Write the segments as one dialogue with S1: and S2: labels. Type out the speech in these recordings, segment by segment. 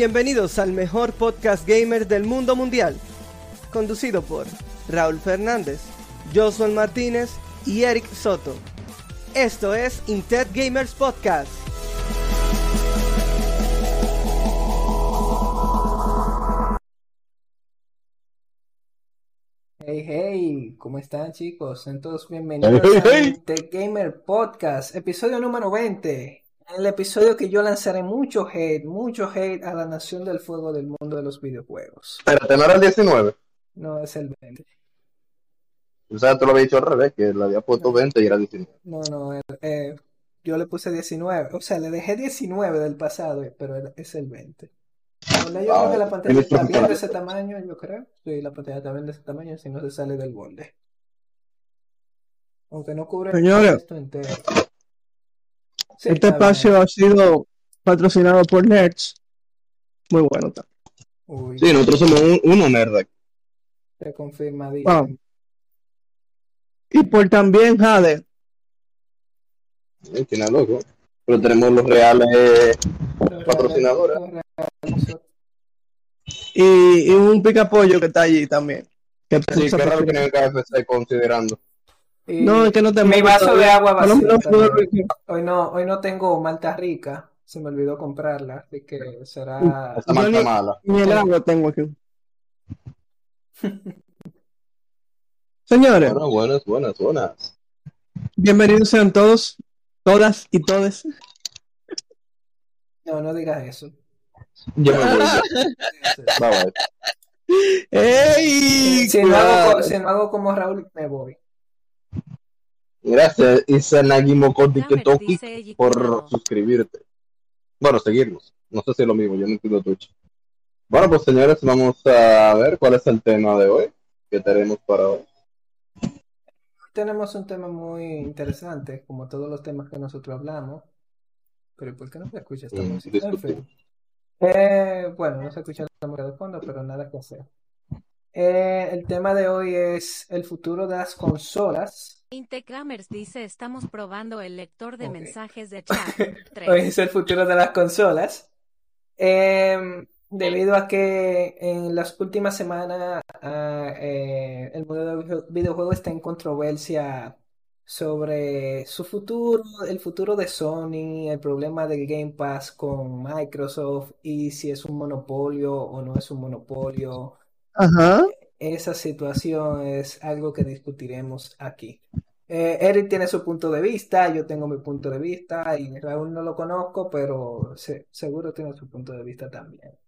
S1: Bienvenidos al mejor podcast gamer del mundo mundial, conducido por Raúl Fernández, Josué Martínez y Eric Soto. Esto es Intet Gamers Podcast.
S2: Hey, hey, ¿cómo están chicos? Todos bienvenidos a Intet Gamer Podcast, episodio número 20. En el episodio que yo lanzaré mucho hate, mucho hate a la nación del fuego del mundo de los videojuegos.
S3: Espérate, ¿no era el 19?
S2: No, es el 20.
S3: O sea, tú lo habías dicho al revés, que le había puesto 20 y era 19.
S2: No, no, eh, eh, yo le puse 19. O sea, le dejé 19 del pasado, pero es el 20. ¿Verdad? Yo
S3: Ah,
S2: creo que la pantalla
S3: tienes
S2: está bien de ese tamaño, yo creo. Sí, la pantalla está bien de ese tamaño, si no se sale del borde. Aunque no cubre
S4: Señores.
S2: esto entero. Sí,
S4: Este
S2: bien.
S4: espacio ha sido patrocinado por Nerds. Muy bueno.
S2: Uy,
S3: Sí, nosotros somos un, uno nerd.
S2: te confirmadísimo.
S4: Wow. Y por también Jade.
S3: Tiene loco. Pero tenemos los reales.
S2: Los
S3: patrocinadora.
S2: reales- los reales-
S4: Y, y un picapollo que está allí también. Que
S3: Sí, qué raro que en el KFC considerando.
S2: Y
S4: No, es que no te
S2: mi vaso de agua
S4: No, no,
S2: vacío
S4: no.
S2: Hoy no, hoy no tengo malta rica, se me olvidó comprarla, así que será...
S3: Esta
S4: ni-
S3: mala.
S4: Ni el agua tengo aquí. Señores,
S3: Bueno, buenas, buenas, buenas.
S4: bienvenidos sean todos, todas y todes.
S2: No, no digas eso.
S3: Yo me voy. ya. Bye, bye.
S4: ¡Ey!
S2: Si no, hago, si no hago como Raúl, me voy.
S3: Gracias, Kodiketoki,
S5: dice Eiji
S3: por suscribirte. Bueno, seguirnos. No sé si es lo mismo, yo no entiendo Twitch. Bueno, pues señores, vamos a ver cuál es el tema de hoy que tenemos para hoy.
S2: Tenemos un tema muy interesante, como todos los temas que nosotros hablamos. Pero ¿y ¿por qué no se escucha esta
S3: Mm,
S2: música? En
S3: disculpe.
S2: fin. Eh, bueno, no se escucha la música de fondo, pero nada que hacer. Eh, el tema de hoy es el futuro de las consolas.
S5: Intecramers dice estamos probando el lector de mensajes de chat.
S2: Hoy es el futuro de las consolas. Em, debido a que en las últimas semanas ah, eh, el mundo del video- videojuego está en controversia sobre su futuro, el futuro de Sony, el problema del Game Pass con Microsoft y si es un monopolio o no es un monopolio.
S4: Ajá.
S2: Esa situación es algo que discutiremos aquí. Eh, Eric tiene su punto de vista, yo tengo mi punto de vista y Raúl no lo conozco, pero se- seguro tiene su punto de vista también.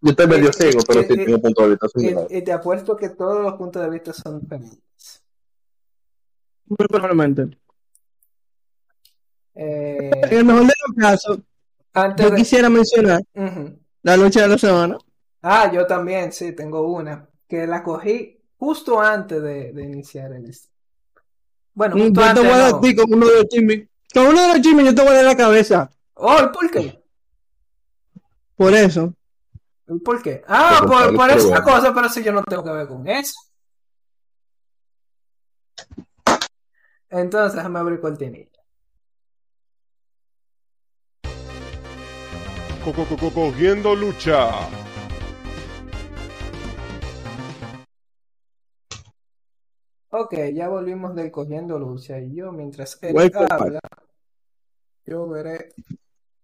S3: Yo estoy medio
S2: Eh,
S3: ciego, pero
S2: eh,
S3: sí
S2: eh,
S3: tengo punto de vista
S2: Y, y te apuesto que todos los puntos de vista son diferentes.
S4: Muy probablemente.
S2: Eh,
S4: En el mejor de los casos,
S2: antes
S4: yo
S2: de...
S4: quisiera mencionar la noche de la semana.
S2: Ah, yo también, sí, tengo una, que la cogí justo antes de, de iniciar el... Bueno,
S4: Yo
S2: justo
S4: te
S2: antes
S4: voy a dar
S2: no.
S4: a ti con uno de los chismes. Con uno de los chismes yo te voy a dar la cabeza.
S2: Oh, ¿por qué?
S4: Por eso.
S2: ¿Por qué? Ah,
S3: Por
S2: por, esa
S3: bueno.
S2: cosa, pero si yo no tengo que ver con eso. Entonces, déjame abrir cortinilla.
S6: Co- co- co- Cogiendo lucha.
S2: Ok, ya volvimos del cogiendo lucha y yo mientras él
S4: Welcome back.
S2: habla, yo veré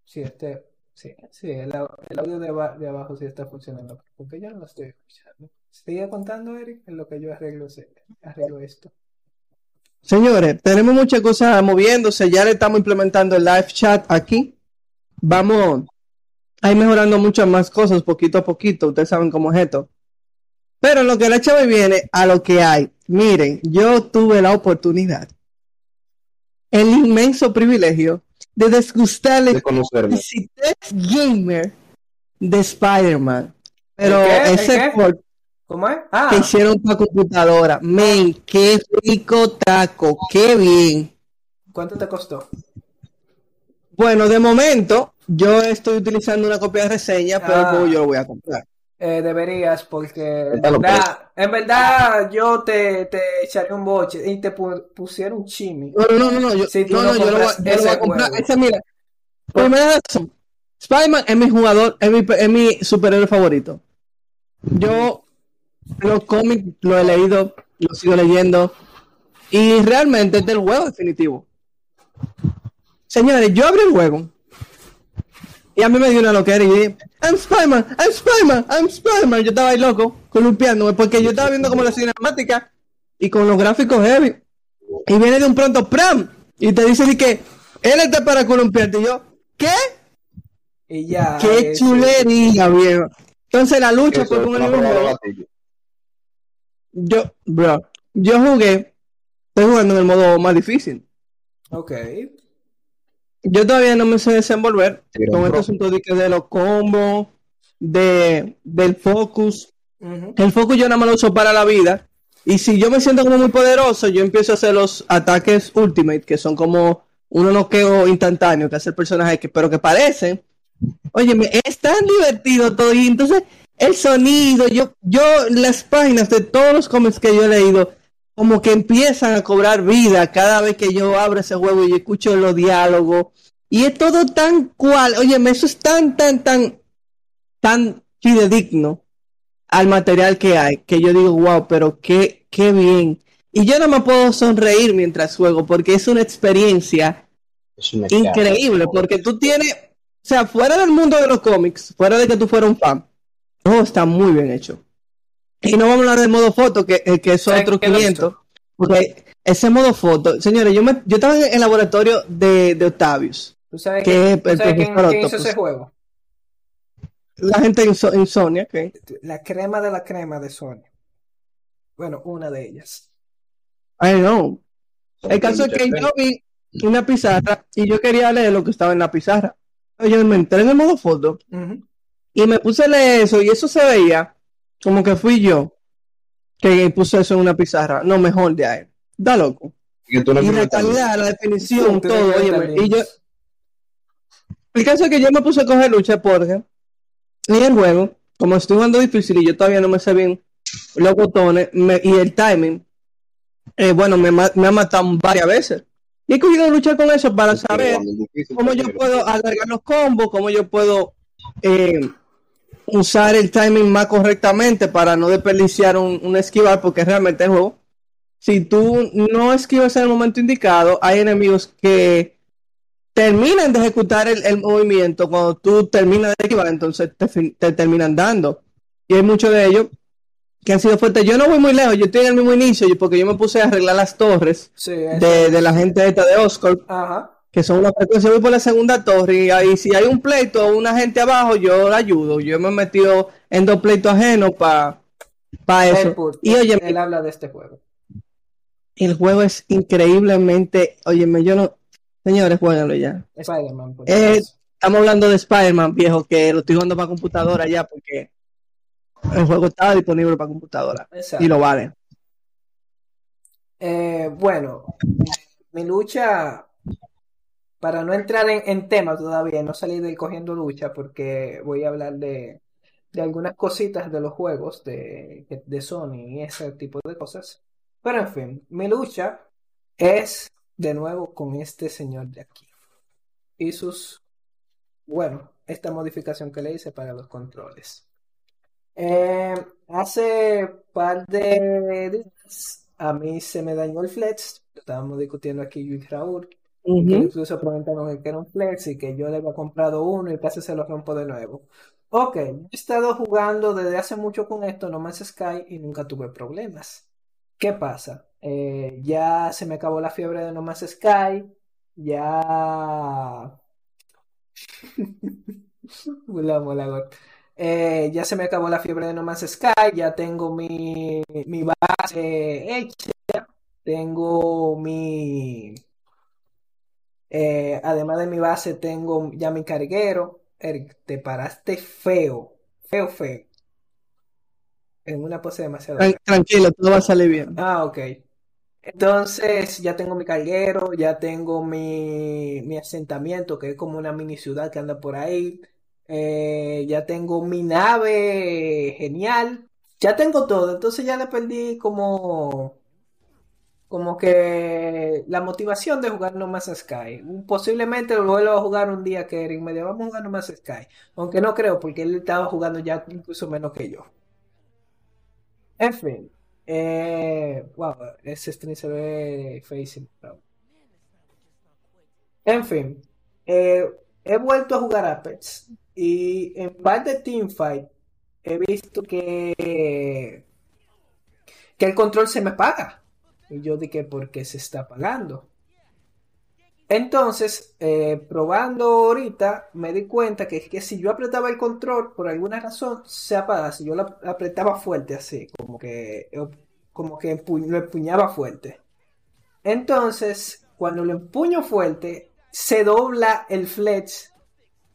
S2: si este, sí, sí, el, au- el audio de, de abajo sí está funcionando, porque yo no lo estoy escuchando. Sigue contando, Eric, en lo que yo arreglo, arreglo esto.
S4: Señores, tenemos muchas cosas moviéndose. Ya le estamos implementando el live chat aquí. Vamos a ir mejorando muchas más cosas poquito a poquito. Ustedes saben cómo es esto. Pero en lo que la chava viene a lo que hay. Miren, yo tuve la oportunidad, el inmenso privilegio de desgustarle
S3: De conocerme.
S4: Gamer de Spider-Man. Pero
S2: ¿El qué? ¿El
S4: ese
S2: qué?
S4: port
S2: ¿Cómo es?
S4: que
S2: Ah,
S4: hicieron para computadora. Men, qué rico taco, qué bien.
S2: ¿cuánto te costó?
S4: Bueno, de momento, yo estoy utilizando una copia de reseña, pero el
S2: Ah.
S4: yo lo voy a comprar.
S2: Eh, deberías, porque en verdad, en verdad yo te, te echaré un boche y te pu- pusiera un chimi.
S4: No, no, no, no, yo,
S2: Si
S4: no,
S2: no
S4: yo lo voy,
S2: compras
S4: yo lo voy a comprar. Esa, mira, primera razón, Spider-Man es mi jugador, es mi, es mi superhéroe favorito. Yo los cómics lo he leído, lo sigo leyendo. Y realmente es del juego definitivo. Señores, yo abrí el juego. Y a mí me dio una loquera y dije, I'm Spider-Man, I'm Spider-Man, I'm Spider-Man. Yo estaba ahí loco, columpiándome, porque yo estaba viendo como la cinemática y con los gráficos heavy. Y viene de un pronto, ¡pram! Y te dice que él está para columpiarte. Y yo, ¿qué?
S2: Y ya.
S4: ¡Qué
S2: eh,
S4: chulería, viejo! Entonces la lucha fue
S3: es
S4: con el mismo. Yo, bro, yo jugué, estoy jugando en el modo más difícil.
S2: Ok.
S4: Yo todavía no me sé desenvolver
S3: Sí,
S4: con este asunto de, de los combos, de, del focus. El focus yo nada más lo uso para la vida. Y si yo me siento como muy poderoso, yo empiezo a hacer los ataques ultimate, que son como un noqueo instantáneo que hace el personaje, que, pero que parecen. Oye, es tan divertido todo. Y entonces, el sonido, yo, yo, las páginas de todos los cómics que yo he leído, como que empiezan a cobrar vida cada vez que yo abro ese juego y yo escucho los diálogos. Y es todo tan cual. Oye, eso es tan, tan, tan, tan fidedigno al material que hay, que yo digo, wow, pero qué, qué bien. Y yo no me puedo sonreír mientras juego, porque es una experiencia
S3: Es una
S4: increíble, porque tú tienes, o sea, fuera del mundo de los cómics, fuera de que tú fueras un fan, todo está muy bien hecho. Y no vamos a hablar del modo foto, que, eh, que eso es otro
S2: que lo he
S4: 500, porque ese modo foto, señores, yo, me, yo estaba en el laboratorio de, de Octavius,
S2: ¿Tú sabes,
S4: que
S2: tú sabes quién, hizo ese juego?
S4: la gente en, en Sonia, que
S2: La crema de la crema de Sony. Bueno, una de ellas.
S4: I know. El caso es que yo vi una pizarra y yo quería leer lo que estaba en la pizarra. Yo me entré en el modo foto y me puse a leer eso y eso se veía como que fui yo que puse eso en una pizarra. No, mejor de ahí. Da loco.
S3: Y tú no
S4: Y la
S3: me
S4: calidad, la definición,
S2: Tú
S4: todo. óyeme. Y yo, el caso es que yo me puse a coger lucha porque en el juego, como estoy jugando difícil y yo todavía no me sé bien los botones me- y el timing, eh, bueno, me, ha matado varias veces. Y he cogido luchar con eso para saber cómo yo puedo alargar los combos, cómo yo puedo eh, usar el timing más correctamente para no desperdiciar un, un esquivar, porque realmente el juego, si tú no esquivas en el momento indicado, hay enemigos que terminan de ejecutar el, el movimiento cuando tú terminas de esquivar, entonces te, te terminan dando. Y hay muchos de ellos que han sido fuertes. Yo no voy muy lejos, yo estoy en el mismo inicio, porque yo me puse a arreglar las torres
S2: Sí,
S4: de, de la gente esta de Oscar
S2: Ajá.
S4: Que son una frecuencia, voy por la segunda torre y ahí si hay un pleito o una gente abajo, yo la ayudo. Yo me he metido en dos pleitos ajenos para eso.
S2: Deadpool,
S4: Y oye,
S2: él habla de este juego.
S4: el juego es increíblemente, óyeme, yo no, señores, jueguenlo ya.
S2: Spider-Man, pues.
S4: Eh, Estamos hablando de Spider-Man, viejo, que lo estoy jugando para computadora ya porque el juego estaba disponible para computadora
S2: Exacto.
S4: y lo vale.
S2: Eh, bueno, mi lucha, para no entrar en, en tema todavía, no salir del cogiendo lucha, porque voy a hablar de, algunas cositas de los juegos de, de Sony y ese tipo de cosas. Pero en fin, mi lucha es de nuevo con este señor de aquí. Y sus, bueno, esta modificación que le hice para los controles. Eh, hace par de días a mí se me dañó el flex. Estábamos discutiendo aquí yo y Raúl. Que
S4: Ujú.
S2: incluso preguntaron que era un flex y que yo le había comprado uno y casi se lo rompo de nuevo. Ok, yo he estado jugando desde hace mucho con esto, No Man's Sky, y nunca tuve problemas. ¿Qué pasa? Eh, ya se me acabó la fiebre de No Man's Sky, ya... God. Eh, ya se me acabó la fiebre de No Man's Sky, ya tengo mi, mi base hecha, tengo mi... eh, además de mi base, tengo ya mi carguero. Eric, te paraste feo, feo, feo. En una pose demasiado
S4: Tran- Tranquilo, todo va a salir bien.
S2: Ah, ok. Entonces ya tengo mi carguero, ya tengo mi, mi asentamiento, que es como una mini ciudad que anda por ahí. Eh, ya tengo mi nave genial. Ya tengo todo. Entonces ya le perdí como como que la motivación de jugar No Man's Sky. Posiblemente lo vuelva a jugar un día que Eric me diga, vamos a jugar No Man's Sky. Aunque no creo, porque él estaba jugando ya incluso menos que yo. En fin. Eh, wow, ese stream se ve facing. En fin. eh, he vuelto a jugar Apex. Y en par de teamfight he visto que, que el control se me apaga. Y yo dije, ¿por qué se está apagando? Entonces, eh, probando ahorita, me di cuenta que, que si yo apretaba el control, por alguna razón, se apagaba. Si yo lo apretaba fuerte, así, como que, como que lo empuñaba fuerte. Entonces, cuando lo empuño fuerte, se dobla el flex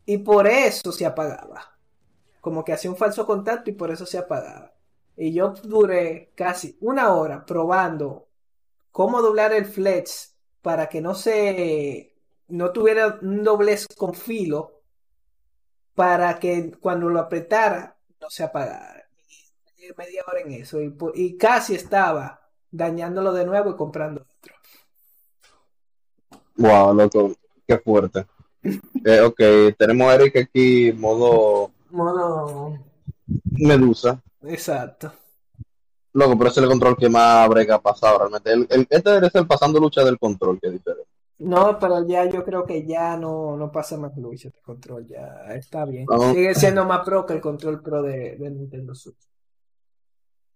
S2: y por eso se apagaba. Como que hacía un falso contacto y por eso se apagaba. Y yo duré casi una hora probando cómo doblar el flex para que no se no tuviera un doblez con filo para que cuando lo apretara no se apagara. Y media hora en eso y, casi estaba dañándolo de nuevo y comprando otro.
S7: Wow, loco, qué fuerte. Eh, ok, tenemos a Eric aquí, modo
S2: Modo
S7: medusa.
S2: exacto.
S7: Loco, pero es el control que más brega ha pasado realmente. El, el- este debe ser pasando lucha del control, que es diferente.
S2: No, pero ya yo creo que ya no, no pasa más lucha este control, ya está bien.
S7: No.
S2: Sigue siendo más pro que el control pro de, de Nintendo Switch.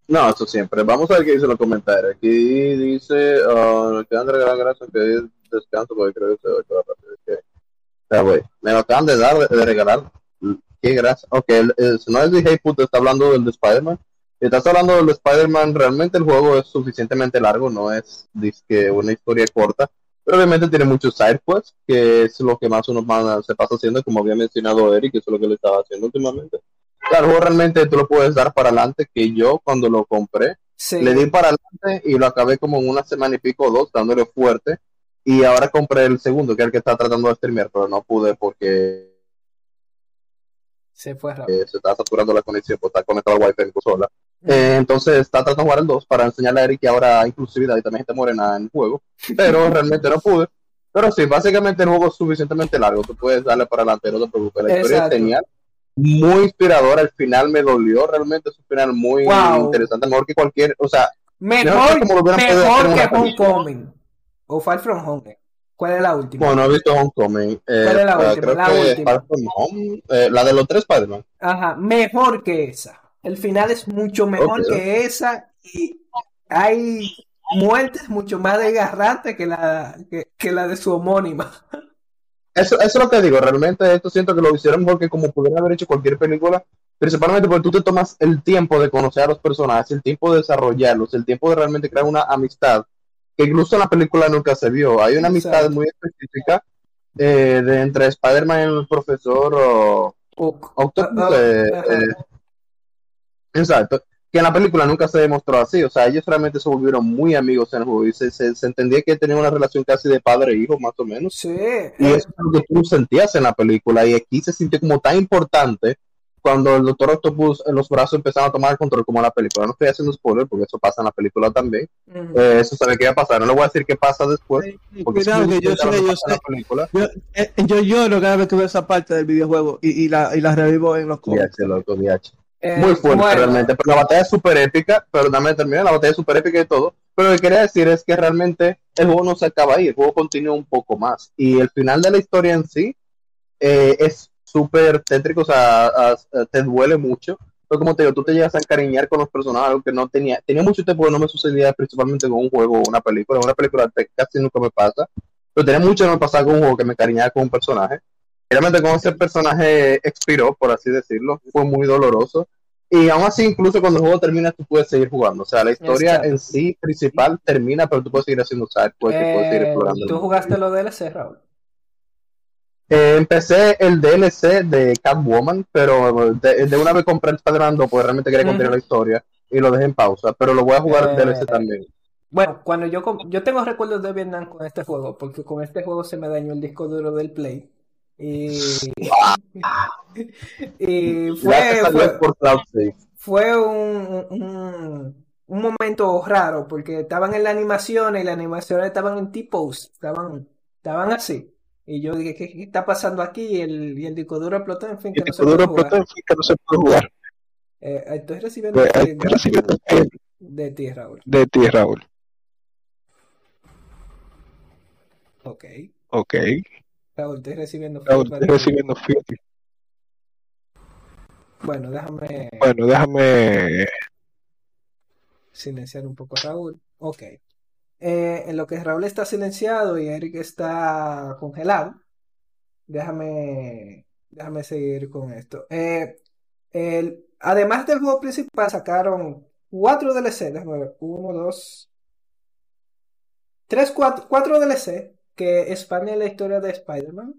S7: No, eso siempre. Vamos a ver qué dice los comentarios. Aquí dice, uh, que André, gran gracias, que es descanso, porque creo que se va a acabar rápido. Que, o sea, güey, me lo acaban de dar, de, de regalar. Qué gracia. Ok, el, el- si no es de Hey Puto, está hablando del de Spider-Man. Estás hablando del de Spider-Man, realmente el juego es suficientemente largo, no es dizque, una historia corta. Pero obviamente tiene muchos side quests, que es lo que más uno se pasa haciendo, como había mencionado Eric, eso es lo que le estaba haciendo últimamente. Claro, el juego realmente tú lo puedes dar para adelante, que yo cuando lo compré,
S2: Sí,
S7: le di para adelante y lo acabé como en una semana y pico o dos, dándole fuerte. Y ahora compré el segundo, que es el que está tratando de streamear, pero no pude porque
S2: se fue rápido.
S7: eh, se está saturando la conexión, pues está conectado al wifi en consola. Eh, entonces está tratando de jugar el 2 para enseñarle a Eric que ahora inclusividad y también gente morena en el juego, pero realmente no pude. Pero sí, básicamente el juego es suficientemente largo, tú puedes darle para adelante, no te preocupes. La historia es genial, muy inspiradora, el final me dolió, realmente es un final muy
S2: Wow.
S7: interesante, mejor que cualquier, o sea,
S2: Mejor,
S7: podido hacer
S2: mejor que. Homecoming o Far From Home. ¿Cuál es la última?
S7: Bueno, no he visto Homecoming. Eh,
S2: ¿Cuál es la última?
S7: Creo
S2: La
S7: que
S2: última.
S7: Far From Home, eh, la de los tres Spider-Man.
S2: Ajá, mejor que esa. El final es mucho mejor que esa y hay muertes mucho más desgarrantes que la, que, que la de su homónima.
S7: Eso, eso es lo que digo, realmente esto siento que lo hicieron mejor que como pudieran haber hecho cualquier película, principalmente porque tú te tomas el tiempo de conocer a los personajes, el tiempo de desarrollarlos, el tiempo de realmente crear una amistad, que incluso en la película nunca se vio. Hay una amistad
S2: Exacto.
S7: muy específica eh, de entre Spider-Man y el profesor o. Octopus,
S2: Ah, ah,
S7: eh, eh, exacto, que en la película nunca se demostró así, o sea, ellos realmente se volvieron muy amigos en el juego y se, se, se entendía que tenían una relación casi de padre e hijo, más o menos.
S2: Sí,
S7: Y
S2: eh,
S7: eso es lo que tú sentías en la película. Y aquí se sintió como tan importante cuando el Doctor Octopus en los brazos empezaron a tomar el control como en la película. No estoy haciendo spoiler porque eso pasa en la película también. Eh, eso sabe que va a pasar. No le voy a decir qué pasa después. Porque
S4: Cuidado, que
S7: es
S4: yo
S7: lo
S4: sé, yo
S7: pasa en
S4: sé.
S7: la película.
S4: Yo, eh, yo lloro cada vez que veo esa parte del videojuego y, y la, y la revivo en los cómics.
S7: DH, loco, DH.
S2: Eh,
S7: Muy fuerte
S2: bueno,
S7: realmente. Pero la batalla es súper épica. Pero dame terminar. La batalla es súper épica y todo. Pero lo que quería decir es que realmente el juego no se acaba ahí. El juego continúa un poco más. Y el final de la historia en sí eh, es súper tétrico, o sea, a- a- te duele mucho. Pero como te digo, tú te llegas a encariñar con los personajes, algo que no tenía, tenía mucho tiempo que no me sucedía principalmente con un juego o una película. Una película te- casi nunca me pasa, pero tenía mucho que no me pasaba con un juego que me encariñaba con un personaje. Realmente cuando ese personaje expiró, por así decirlo, fue muy doloroso. Y aún así, incluso cuando el juego termina, tú puedes seguir jugando. O sea, la historia en sí principal termina, pero tú puedes seguir haciendo side y puedes seguir
S2: eh,
S7: explorando.
S2: ¿tú jugaste lo DLC, Raúl?
S7: Eh, empecé el DLC de Catwoman, pero de, de una vez compré el 2 porque realmente quería continuar la historia y lo dejé en pausa, pero lo voy a jugar el
S2: Eh,
S7: DLC también.
S2: Bueno, cuando yo, yo tengo recuerdos de Vietnam con este juego, porque con este juego se me dañó el disco duro del Play. Y, y
S7: Ya te
S2: fue, fue, fue un, un, un momento raro porque estaban en la animación y las animaciones estaban en T-pose, estaban, estaban así. Y yo dije, ¿qué, qué está pasando aquí? Y el, y el disco duro explotó, en fin,
S8: Y
S2: que no se puede jugar.
S8: que no se puede jugar.
S2: Eh, estoy recibiendo
S8: Pues, recibiendo
S2: de ti, Raúl.
S8: de ti, Raúl.
S2: Ok.
S8: Ok.
S2: Raúl, estoy recibiendo
S8: Raúl,
S2: feedback
S8: estoy recibiendo feedback.
S2: Bueno, déjame
S8: Bueno, déjame.
S2: silenciar un poco a Raúl. Ok. Eh, en lo que Raúl está silenciado y Eric está congelado, déjame, déjame seguir con esto. Eh, el- además del juego principal, sacaron cuatro DLC. Déjame ver. Uno, dos, tres, cuatro, cuatro DLC que expanden la historia de Spider-Man.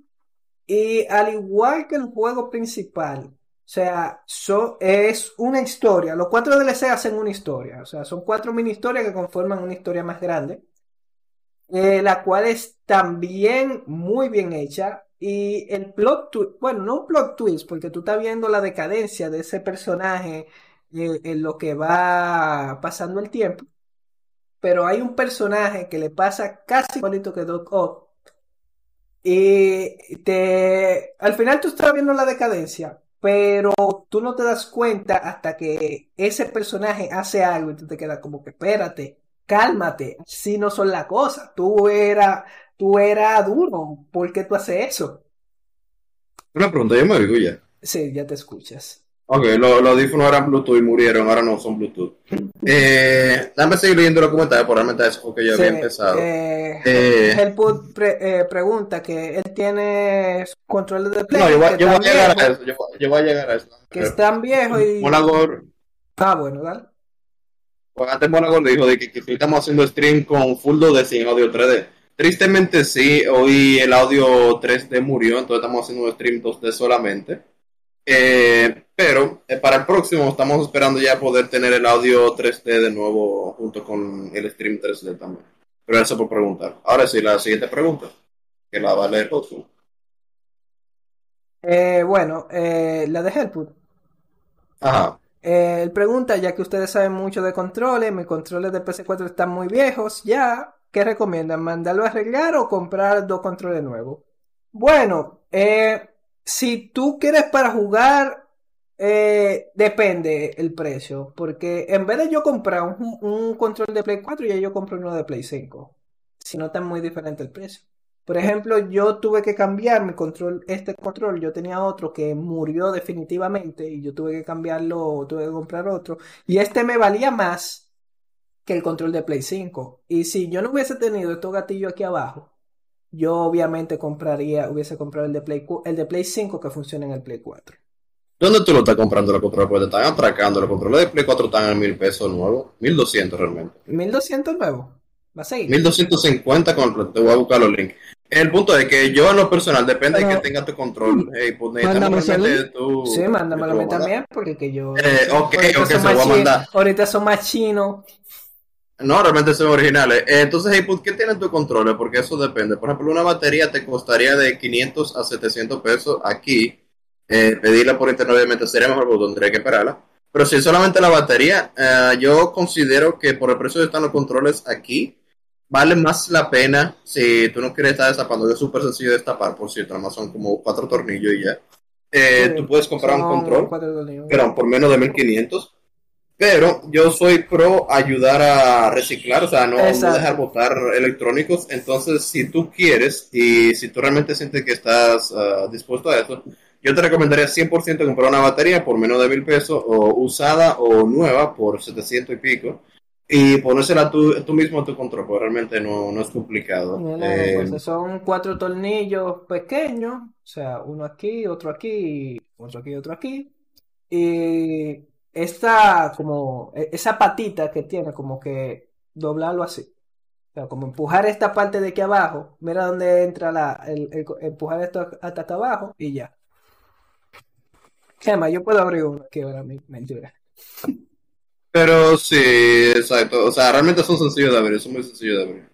S2: Y al igual que el juego principal, o sea, so- es una historia. Los cuatro DLC hacen una historia. O sea, son cuatro mini historias que conforman una historia más grande. eh, la cual es también muy bien hecha. Y el plot twist, bueno, no un plot twist, porque tú estás viendo la decadencia de ese personaje eh, en lo que va pasando el tiempo. Pero hay un personaje que le pasa casi igualito que Doc Ock. Y te, al final tú estás viendo la decadencia, pero tú no te das cuenta hasta que ese personaje hace algo y tú te quedas como que espérate, cálmate, así no son las cosas. Tú eras, tú eras duro, ¿por qué tú haces eso?
S7: Una pregunta, yo me oigo ya.
S2: Sí, ya te escuchas.
S7: Ok, lo- los audífonos eran Bluetooth y murieron, ahora no son Bluetooth. Eh, dame seguir leyendo los comentarios, por realmente eso fue que yo
S2: Sí,
S7: había empezado.
S2: eh,
S7: Eh,
S2: Helput pre- eh, pregunta que él tiene controles de Play
S7: no, yo voy,
S2: que
S7: yo voy a llegar a eso, yo, voy- yo voy a llegar a eso.
S2: que están viejos y...
S7: Monagor,
S2: Ah, bueno, dale.
S7: pues antes Monagor dijo de que, que estamos haciendo stream con full 2D sin audio 3D. Tristemente sí, hoy el audio 3D murió, entonces estamos haciendo un stream 2D solamente. Eh, pero eh, para el próximo estamos esperando ya poder tener el audio 3D de nuevo junto con el stream 3D también. Pero eso por preguntar. Ahora sí, la siguiente pregunta, que la va a leer.
S2: Eh, bueno, eh, la de Helput.
S7: Ajá.
S2: Eh, él pregunta, ya que ustedes saben mucho de controles, mis controles de PC4 están muy viejos, ya, ¿qué recomiendan? ¿Mandarlo a arreglar o comprar dos controles nuevos? Bueno, eh, si tú quieres para jugar, eh, depende el precio, porque en vez de yo comprar un, control de Play 4, ya yo compro uno de Play 5, si no está muy diferente el precio. Por ejemplo, yo tuve que cambiar mi control, este control, yo tenía otro que murió definitivamente y yo tuve que cambiarlo, tuve que comprar otro. Y este me valía más que el control de Play 5. Y si yo no hubiese tenido estos gatillos aquí abajo, yo obviamente compraría, hubiese comprado el de Play, el de Play 5 que funciona en el Play 4.
S7: ¿Dónde tú lo estás comprando los controles? Porque te están atracando. Los controles de Play 4 están a mil pesos nuevos. 1200 realmente.
S2: 1200 nuevo. ¿Va a seguir?
S7: 1250 con. Te voy a buscar los links. El punto es que yo en lo personal, depende de
S4: Pero-
S7: que tenga tu control. Hey, pues
S4: Mándame
S7: tu-
S2: Sí, mándamelo a mí también, porque que yo...
S7: Eh, ok, ok, se lo voy a mandar.
S2: Ahorita son más chinos.
S7: No, realmente son originales. Eh, entonces, hey, pues, ¿qué tienen tus controles? Porque eso depende. Por ejemplo, una batería te costaría de 500 a 700 pesos aquí. Eh, pedirla por internet obviamente sería mejor porque tendría que esperarla. Pero si es solamente la batería, eh, yo considero que por el precio que están los controles aquí, vale más la pena si tú no quieres estar destapando, es súper sencillo de destapar, por cierto, nada más son como cuatro tornillos y ya. Eh,
S2: Sí,
S7: tú puedes comprar un control pero por menos de 1500. Pero yo soy pro ayudar a reciclar, o sea, no, no dejar botar electrónicos. Entonces, si tú quieres y si tú realmente sientes que estás ah, dispuesto a eso, yo te recomendaría 100% comprar una batería por menos de mil pesos, o usada o nueva por 700 y pico, y ponérsela tú, tú mismo a tu control, porque realmente no, no es complicado.
S2: Mira,
S7: Eh,
S2: entonces son cuatro tornillos pequeños, o sea, uno aquí, otro aquí, otro aquí, otro aquí. Y esta, como, e- esa patita que tiene, como que doblarlo así. O sea, como empujar esta parte de aquí abajo, mira dónde entra la, el, el- empujar esto hasta acá abajo y ya. ¿Qué más? Yo puedo abrir uno aquí ahora mismo, mentira.
S7: pero sí, exacto. O sea, realmente son sencillos de abrir, son muy sencillos de abrir.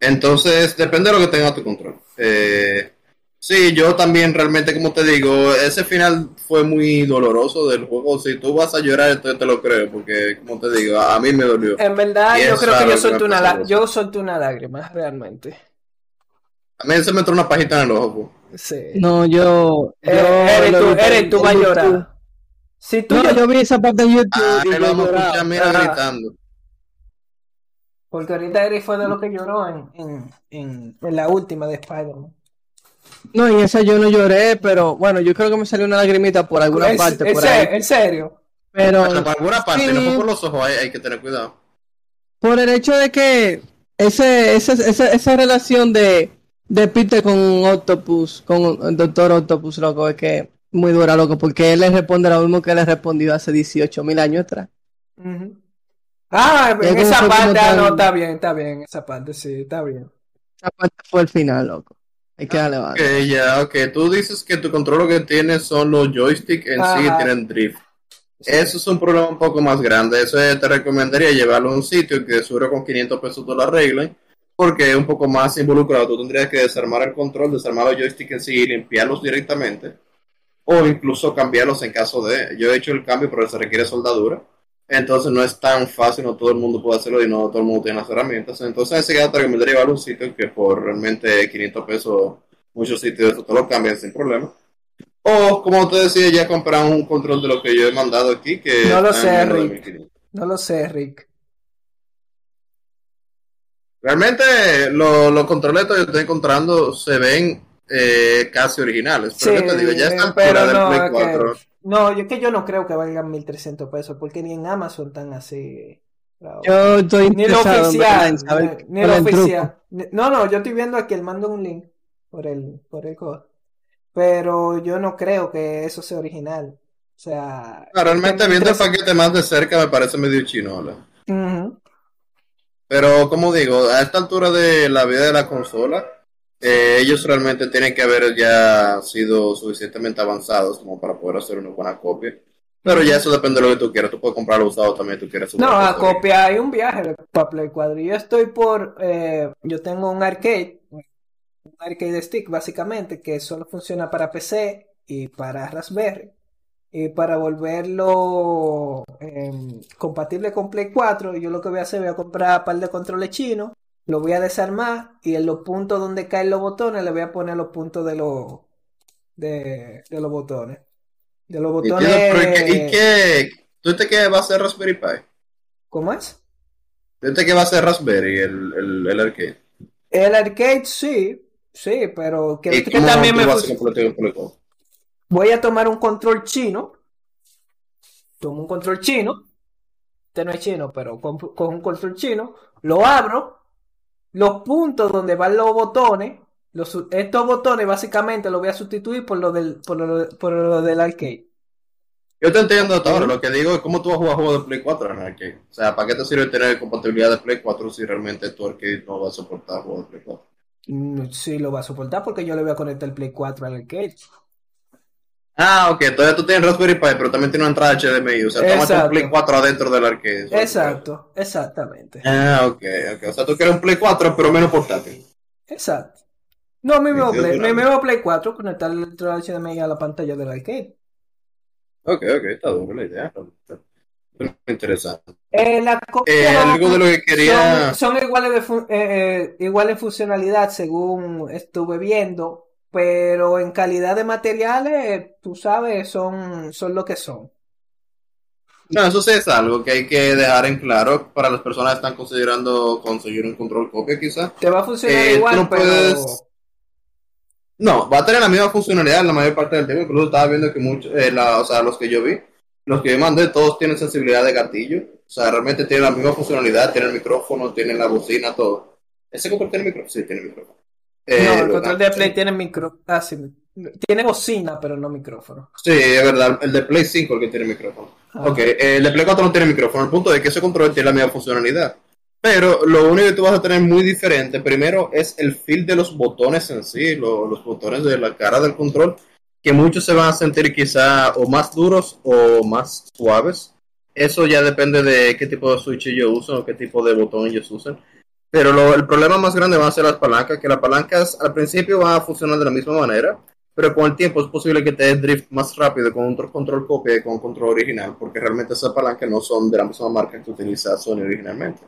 S7: Entonces, depende de lo que tenga tu control. Eh, Sí, yo también realmente, como te digo, ese final fue muy doloroso del juego. Si tú vas a llorar, entonces te lo creo, porque, como te digo, a mí me dolió.
S2: En verdad,
S7: Y
S2: yo creo que yo
S7: que
S2: solté una, yo solté una lágrima, realmente.
S7: A mí se me entró una pajita en el ojo.
S2: Sí.
S4: No, yo.
S2: Eh,
S4: yo
S2: eres
S4: lo
S2: tú,
S4: vi
S2: eres tú, a llorar. Si tú
S4: No, yo vi esa parte en YouTube
S7: Ah,
S4: y
S7: lo vamos a escuchar, mira,
S2: Ajá.
S7: gritando.
S2: Porque ahorita Eric fue de lo que lloró en, en, en, en la última de Spider-Man.
S4: No, en esa yo no lloré, pero bueno, yo creo que me salió una lagrimita por alguna
S2: ¿En,
S4: parte
S2: en
S4: por ahí.
S2: en serio?
S4: Pero
S7: por alguna parte,
S4: sí,
S7: no fue por los ojos, hay, hay que tener cuidado.
S4: por el hecho de que ese, ese, ese- esa relación de, de Peter con Octopus, con el Doctor Octopus, loco, es que muy dura, loco, porque él le responde lo mismo que le respondió hace 18 mil años atrás.
S2: Ah, en esa parte, ah,
S4: tan-
S2: no, está bien, está bien, esa parte, sí, está bien.
S4: Esa parte fue el final, loco. Hay que darle banda.
S7: Ok, ya, ok. Tú dices que tu control lo que tiene son los joysticks en sí
S2: Ajá.
S7: tienen drift. Eso es un problema un poco más grande. Eso te recomendaría llevarlo a un sitio que seguro con 500 pesos tú lo arreglen. Porque es un poco más involucrado. Tú tendrías que desarmar el control, desarmar los joysticks en sí y limpiarlos directamente. O incluso cambiarlos en caso de. Yo he hecho el cambio, pero se requiere soldadura. Entonces no es tan fácil, no todo el mundo puede hacerlo y no todo el mundo tiene las herramientas. Entonces en ese caso te recomendaría llevarlo a un sitio que por realmente 500 pesos muchos sitios eso te lo cambian sin problema. O, como te decía, ya comprar un control de lo que yo he mandado aquí, que
S2: No lo sé,
S7: de
S2: Rick.
S7: 1500.
S2: No lo sé, Rick.
S7: Realmente lo- los controles que yo estoy encontrando se ven eh, casi originales. Pero
S2: Sí,
S7: yo te digo, ya está
S2: pero
S7: altura del
S2: no,
S7: Play
S2: es que-
S7: 4.
S2: No, yo es que yo no creo que valgan 1300 pesos, porque ni en Amazon están así.
S4: Yo estoy
S2: Ni lo oficial,
S4: en saber
S2: ni, lo
S4: truco.
S2: oficial. No, no, yo estoy viendo aquí, él manda un link por el, por el code. Pero yo no creo que eso sea original. O sea,
S7: No, realmente viendo el
S2: 1300
S7: paquete más de cerca me parece medio chinola.
S2: Ujú.
S7: Pero como digo, a esta altura de la vida de la consola, eh, ellos realmente tienen que haber ya sido suficientemente avanzados como para poder hacer una buena copia. Pero ya eso depende de lo que tú quieras. Tú puedes comprarlo usado también, tú quieres.
S2: No, a
S7: cosa
S2: copia hay un viaje para Play 4. Yo estoy por. eh, yo tengo un arcade, un arcade stick básicamente, que solo funciona para PC y para Raspberry. Y para volverlo em, compatible con Play 4, yo lo que voy a hacer, voy a comprar un par de controles chinos, lo voy a desarmar y en los puntos donde caen los botones le voy a poner los puntos de los de, de los botones. De los botones.
S7: ¿y qué- ¿Y qué? ¿Tú te qué va a ser Raspberry Pi?
S2: ¿Cómo es?
S7: ¿Tú te qué va a ser Raspberry, el, el, el arcade?
S2: El arcade sí, sí, pero que,
S7: ¿Y
S2: que
S7: cómo
S2: también me
S7: vas a
S2: fus-
S7: completar el Play
S2: Voy a tomar un control chino. Tomo un control chino. Este no es chino, pero con, con un control chino. Lo abro. Los puntos donde van los botones. Los, estos botones básicamente los voy a sustituir por lo del, por lo, por lo del arcade.
S7: Yo te entiendo hasta ahora, lo que digo es cómo tú vas a jugar juegos de Play 4 en arcade. O sea, ¿para qué te sirve tener compatibilidad de Play 4 si realmente tu arcade no va a soportar juegos de Play 4?
S2: Mm, Sí lo va a soportar porque yo le voy a conectar el Play 4 al arcade.
S7: Ah, ok, todavía tú tienes Raspberry Pi, pero también tiene una entrada HDMI, o sea, toma
S2: Exacto.
S7: un Play 4 adentro del arcade.
S2: Exacto, exactamente.
S7: Ah, ok, ok. O sea, tú quieres un Play 4, pero menos portátil.
S2: Exacto. No, mi
S7: Dios
S2: Play, mi mismo Play 4 conectar el HDMI a la pantalla del arcade.
S7: Ok, ok, está buena la idea. Muy Interesante.
S2: Eh,
S7: Eh, algo de lo que quería-
S2: son, son iguales de eh, eh, igual en funcionalidad según estuve viendo, pero en calidad de materiales, tú sabes, son, son lo que son.
S7: No, eso sí es algo que hay que dejar en claro para las personas que están considerando conseguir un control copia, quizá.
S2: Te va a funcionar
S7: Eh,
S2: igual,
S7: no
S2: pero
S7: puedes- No, va a tener la misma funcionalidad la mayor parte del tiempo. Incluso estaba viendo que muchos, eh, o sea, los que yo vi, los que yo mandé, todos tienen sensibilidad de gatillo. O sea, realmente tienen la misma funcionalidad, tienen el micrófono, tienen la bocina, todo. ¿Ese control tiene micrófono? Sí, tiene micrófono. Eh,
S2: no, el
S7: ¿verdad?
S2: control de Play tiene micro, ah, sí, tiene bocina, pero no micrófono.
S7: Sí, es verdad, el de Play 5 el que tiene micrófono.
S2: Ah.
S7: Ok, eh, el de Play 4 no tiene micrófono. El punto es que ese control tiene la misma funcionalidad. Pero lo único que tú vas a tener muy diferente, primero, es el feel de los botones en sí, lo- los botones de la cara del control, que muchos se van a sentir quizá o más duros o más suaves. Eso ya depende de qué tipo de switch ellos usan o qué tipo de botón ellos usan. Pero el problema más grande van a ser las palancas, que las palancas al principio van a funcionar de la misma manera, pero con el tiempo es posible que te dé drift más rápido con un tro- control copia que con un control original, porque realmente esas palancas no son de la misma marca que utiliza Sony originalmente.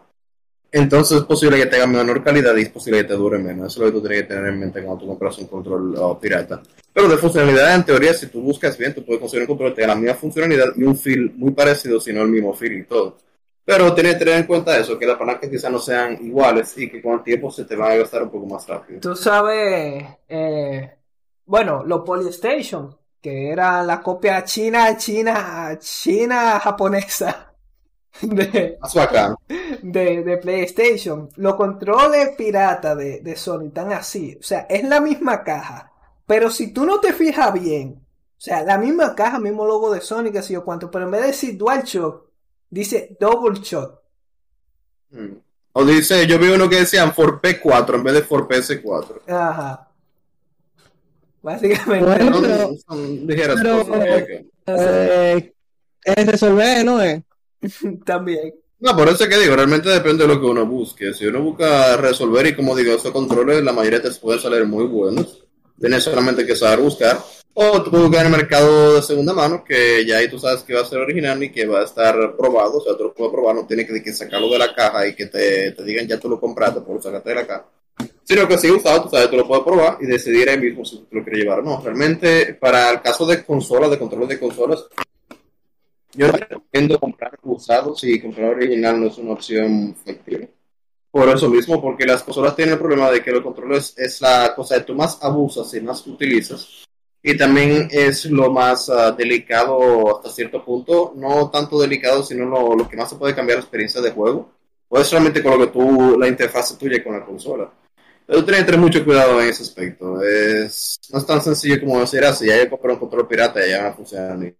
S7: Entonces es posible que tenga menor calidad y es posible que te dure menos. Eso es lo que tú tienes que tener en mente cuando tú compras un control oh, pirata. Pero de funcionalidad, en teoría, si tú buscas bien, tú puedes conseguir un control que tenga la misma funcionalidad y un feel muy parecido, si no el mismo feel y todo. Pero tienes que tener en cuenta eso, que las palancas quizás no sean iguales y que con el tiempo se te van a gastar un poco más rápido.
S2: Tú sabes, eh, bueno, los Polystation, que era la copia china, china, china japonesa de, de, de PlayStation. Los controles pirata de, de Sony están así. O sea, es la misma caja. Pero si tú no te fijas bien, o sea, la misma caja, mismo logo de Sony, que sé yo cuánto, pero en vez de decir DualShock, dice Double Shot.
S7: Mm. O dice, yo vi uno que decían for P4 en vez de for PS4.
S2: Ajá. Básicamente.
S4: Bueno, pero-
S7: son ligeras
S4: pero-
S7: cosas que-
S4: Eh, es resolver, ¿no? Eh?
S2: También.
S7: No, por eso es que digo, realmente depende de lo que uno busque. Si uno busca resolver y como digo, esos controles, la mayoría te pueden salir muy buenos. Tienes solamente que saber buscar. O tú puedes buscar en el mercado de segunda mano, que ya ahí tú sabes que va a ser original y que va a estar probado. O sea, tú lo puedes probar, no tienes que, sacarlo de la caja y que te, te digan ya tú lo compraste por sacarte de la caja. Sino que si usado, tú sabes, tú lo puedes probar y decidir ahí mismo si tú lo quieres llevar o no. Realmente, para el caso de consolas, de controles de consolas, yo recomiendo comprar usados y comprar original no es una opción factible. Por eso mismo, porque las consolas tienen el problema de que los controles es la cosa que tú más abusas y más utilizas. Y también es lo más ah, delicado hasta cierto punto. No tanto delicado, sino lo, lo que más se puede cambiar la experiencia de juego. O es solamente con lo que tú, la interfaz tuya con la consola. Pero tienes que tener mucho cuidado en ese aspecto. Es, no es tan sencillo como decir así, ya yo compré un control pirata ya no funciona.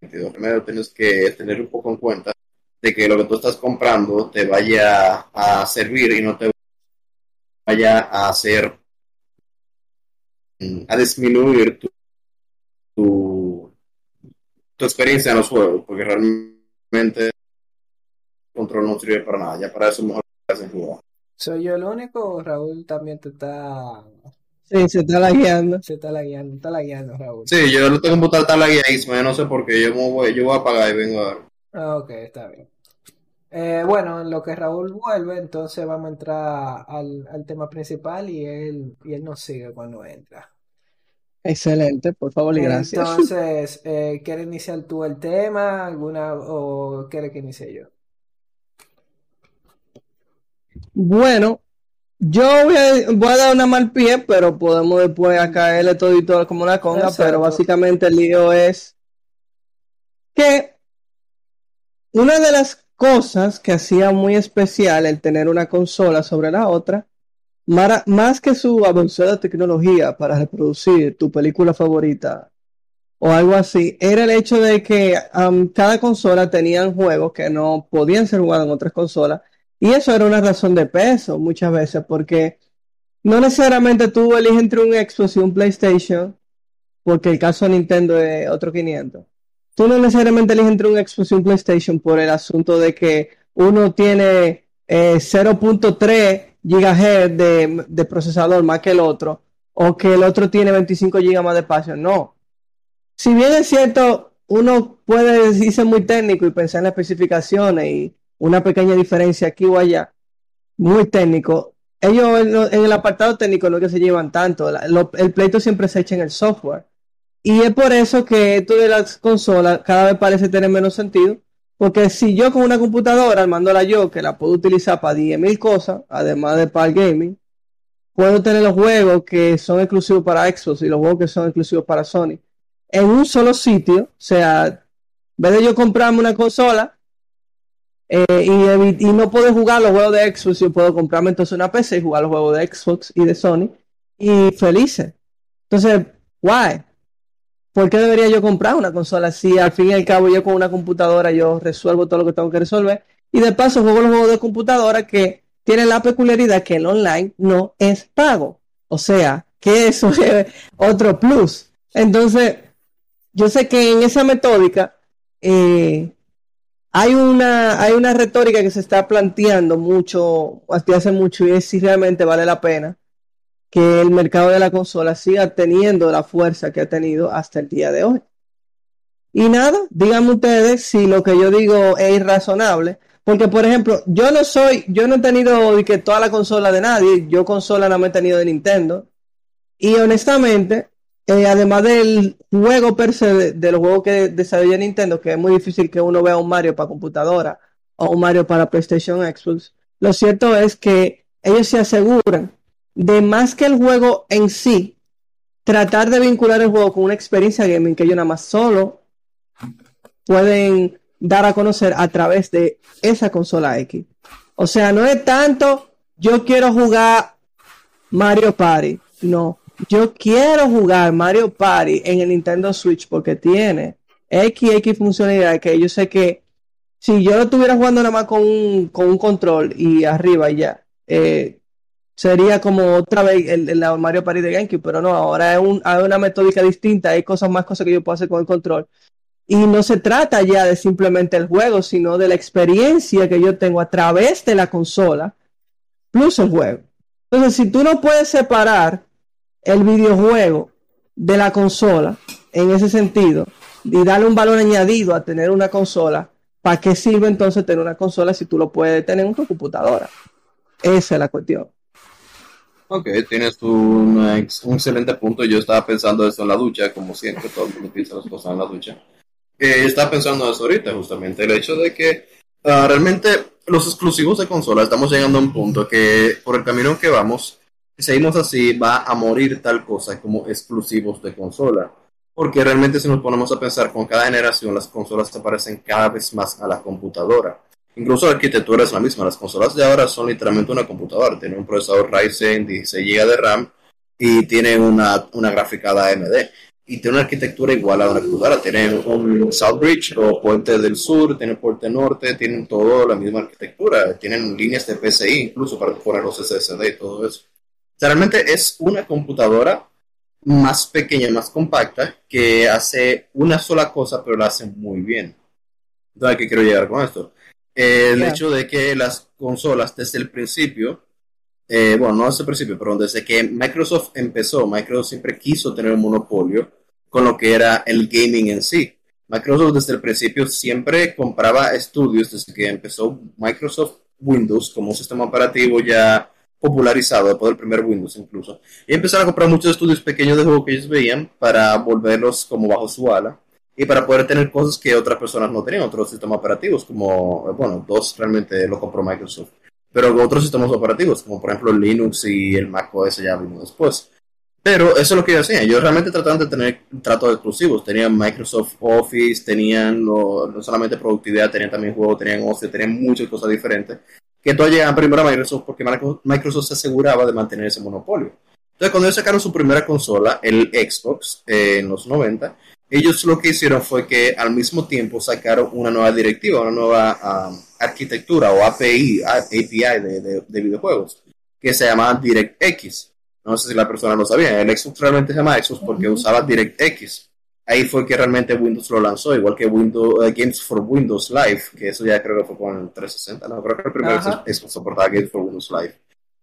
S7: Primero tienes que tener un poco en cuenta de que lo que tú estás comprando te vaya a servir y no te vaya a hacer a disminuir tu, tu, tu experiencia en los juegos, porque realmente el control no sirve para nada. Ya para eso mejor que hacen jugar.
S2: ¿Soy yo el único o Raúl también te está...
S4: Sí, se está lagueando.
S2: Se está lagueando, está lagueando Raúl.
S7: Sí, yo no tengo computador tan lagueadísimo, yo no sé por qué. Yo, me voy, yo voy a apagar y vengo a ver.
S2: Ah, ok, está bien. Eh, bueno, en lo que Raúl vuelve, entonces vamos a entrar al, al tema principal y él, y él nos sigue cuando entra.
S4: Excelente, por favor y gracias.
S2: Entonces, eh, ¿quieres iniciar tú el tema? ¿Alguna o quieres que inicie yo?
S4: Bueno, yo voy a, voy a dar una mal pie, pero podemos después a caerle todito como una conga,
S2: Exacto.
S4: pero básicamente el lío es que una de las cosas que hacía muy especial el tener una consola sobre la otra, más que su avanzada tecnología para reproducir tu película favorita o algo así, era el hecho de que am, cada consola tenían juegos que no podían ser jugados en otras consolas y eso era una razón de peso muchas veces, porque no necesariamente tú eliges entre un Xbox y un PlayStation, porque el caso de Nintendo es otro 500. Tú no necesariamente eliges entre un Xbox y un PlayStation por el asunto de que uno tiene eh, 0.3 GHz de, procesador más que el otro, o que el otro tiene 25 GB más de espacio. No. Si bien es cierto, uno puede irse muy técnico y pensar en las especificaciones y una pequeña diferencia aquí o allá, muy técnico. Ellos en, el apartado técnico no que se llevan tanto, el pleito siempre se echa en el software. Y es por eso que esto de las consolas cada vez parece tener menos sentido, porque si yo con una computadora, armándola yo, que la puedo utilizar para 10.000 cosas, además de para el gaming, puedo tener los juegos que son exclusivos para Xbox y los juegos que son exclusivos para Sony en un solo sitio, o sea, en vez de yo comprarme una consola, eh, y, y no puedo jugar los juegos de Xbox, yo puedo comprarme entonces una PC y jugar los juegos de Xbox y de Sony y felices. Entonces, why? ¿Por qué debería yo comprar una consola si al fin y al cabo yo con una computadora yo resuelvo todo lo que tengo que resolver? Y de paso juego los juegos de computadora que tienen la peculiaridad que el online no es pago. O sea, que eso es otro plus. Entonces, yo sé que en esa metódica, eh, hay una, hay una retórica que se está planteando mucho, desde hace mucho, y es si realmente vale la pena que el mercado de la consola siga teniendo la fuerza que ha tenido hasta el día de hoy. Y nada, díganme ustedes si lo que yo digo es irrazonable. Porque, por ejemplo, yo no soy, yo no he tenido que toda la consola de nadie, yo consola no me he tenido de Nintendo. Y honestamente, eh, además del juego per se, de los juegos que desarrolla Nintendo, que es muy difícil que uno vea un Mario para computadora o un Mario para PlayStation Xbox, lo cierto es que ellos se aseguran de más que el juego en sí, tratar de vincular el juego con una experiencia gaming que ellos nada más solo pueden dar a conocer a través de esa consola X. O sea, no es tanto yo quiero jugar Mario Party, no. Yo quiero jugar Mario Party en el Nintendo Switch porque tiene X, X funcionalidad que yo sé que si yo lo estuviera jugando nada más con un, con un control y arriba y ya, eh, sería como otra vez el, Mario Party de GameCube, pero no, ahora es hay una metódica distinta, hay cosas más cosas que yo puedo hacer con el control. Y no se trata ya de simplemente el juego, sino de la experiencia que yo tengo a través de la consola, plus el juego. Entonces, si tú no puedes separar el videojuego de la consola en ese sentido y darle un valor añadido a tener una consola, ¿para qué sirve entonces tener una consola si tú lo puedes tener en tu computadora? Esa es la cuestión.
S7: Ok, tienes un, un excelente punto. Yo estaba pensando eso en la ducha, como siempre, todo el mundo piensa las cosas en la ducha. Eh, estaba pensando eso ahorita, justamente, el hecho de que ah, realmente los exclusivos de consola estamos llegando a un punto que por el camino que vamos, si seguimos así, va a morir tal cosa como exclusivos de consola. Porque realmente si nos ponemos a pensar con cada generación, las consolas se parecen cada vez más a la computadora. Incluso la arquitectura es la misma. Las consolas de ahora son literalmente una computadora. Tiene un procesador Ryzen 16 GB de RAM y tiene una, una gráfica de AMD. Y tiene una arquitectura igual a una computadora. Tiene un Southbridge o puente del sur, tiene puente norte, tienen todo la misma arquitectura. Tienen líneas de PCI incluso para poner los SSD y todo eso. Realmente es una computadora más pequeña, más compacta, que hace una sola cosa, pero la hace muy bien. Entonces, ¿a qué quiero llegar con esto? El
S4: Ya.
S7: hecho de que las consolas desde el principio, eh, bueno, no desde el principio, pero desde que Microsoft empezó, Microsoft siempre quiso tener un monopolio con lo que era el gaming en sí. Microsoft desde el principio siempre compraba estudios, desde que empezó Microsoft Windows como un sistema operativo ya popularizado, después del primer Windows incluso. Y empezaron a comprar muchos estudios pequeños de juego que ellos veían para volverlos como bajo su ala y para poder tener cosas que otras personas no tenían, otros sistemas operativos, como, bueno, dos realmente lo compró Microsoft, pero otros sistemas operativos, como por ejemplo Linux y el Mac OS ya vino después. Pero eso es lo que yo hacía. Ellos realmente trataban de tener tratos exclusivos. Tenían Microsoft Office, tenían no, solamente productividad, tenían también juegos, tenían Office, tenían muchas cosas diferentes. Que todas llegaban primero a Microsoft porque Micro- Microsoft se aseguraba de mantener ese monopolio. Entonces, cuando ellos sacaron su primera consola, el Xbox, eh, en los 90, ellos lo que hicieron fue que al mismo tiempo sacaron una nueva directiva, una nueva ah, arquitectura o API, API de, de- de videojuegos, que se llamaba DirectX. No sé si la persona lo sabía. El Xbox realmente se llama Xbox porque usaba DirectX. Ahí fue que realmente Windows lo lanzó, igual que Windows, eh, Games for Windows Live, que eso ya creo que fue con el 360. No, creo que el primer. Xbox soportaba Games for Windows Live.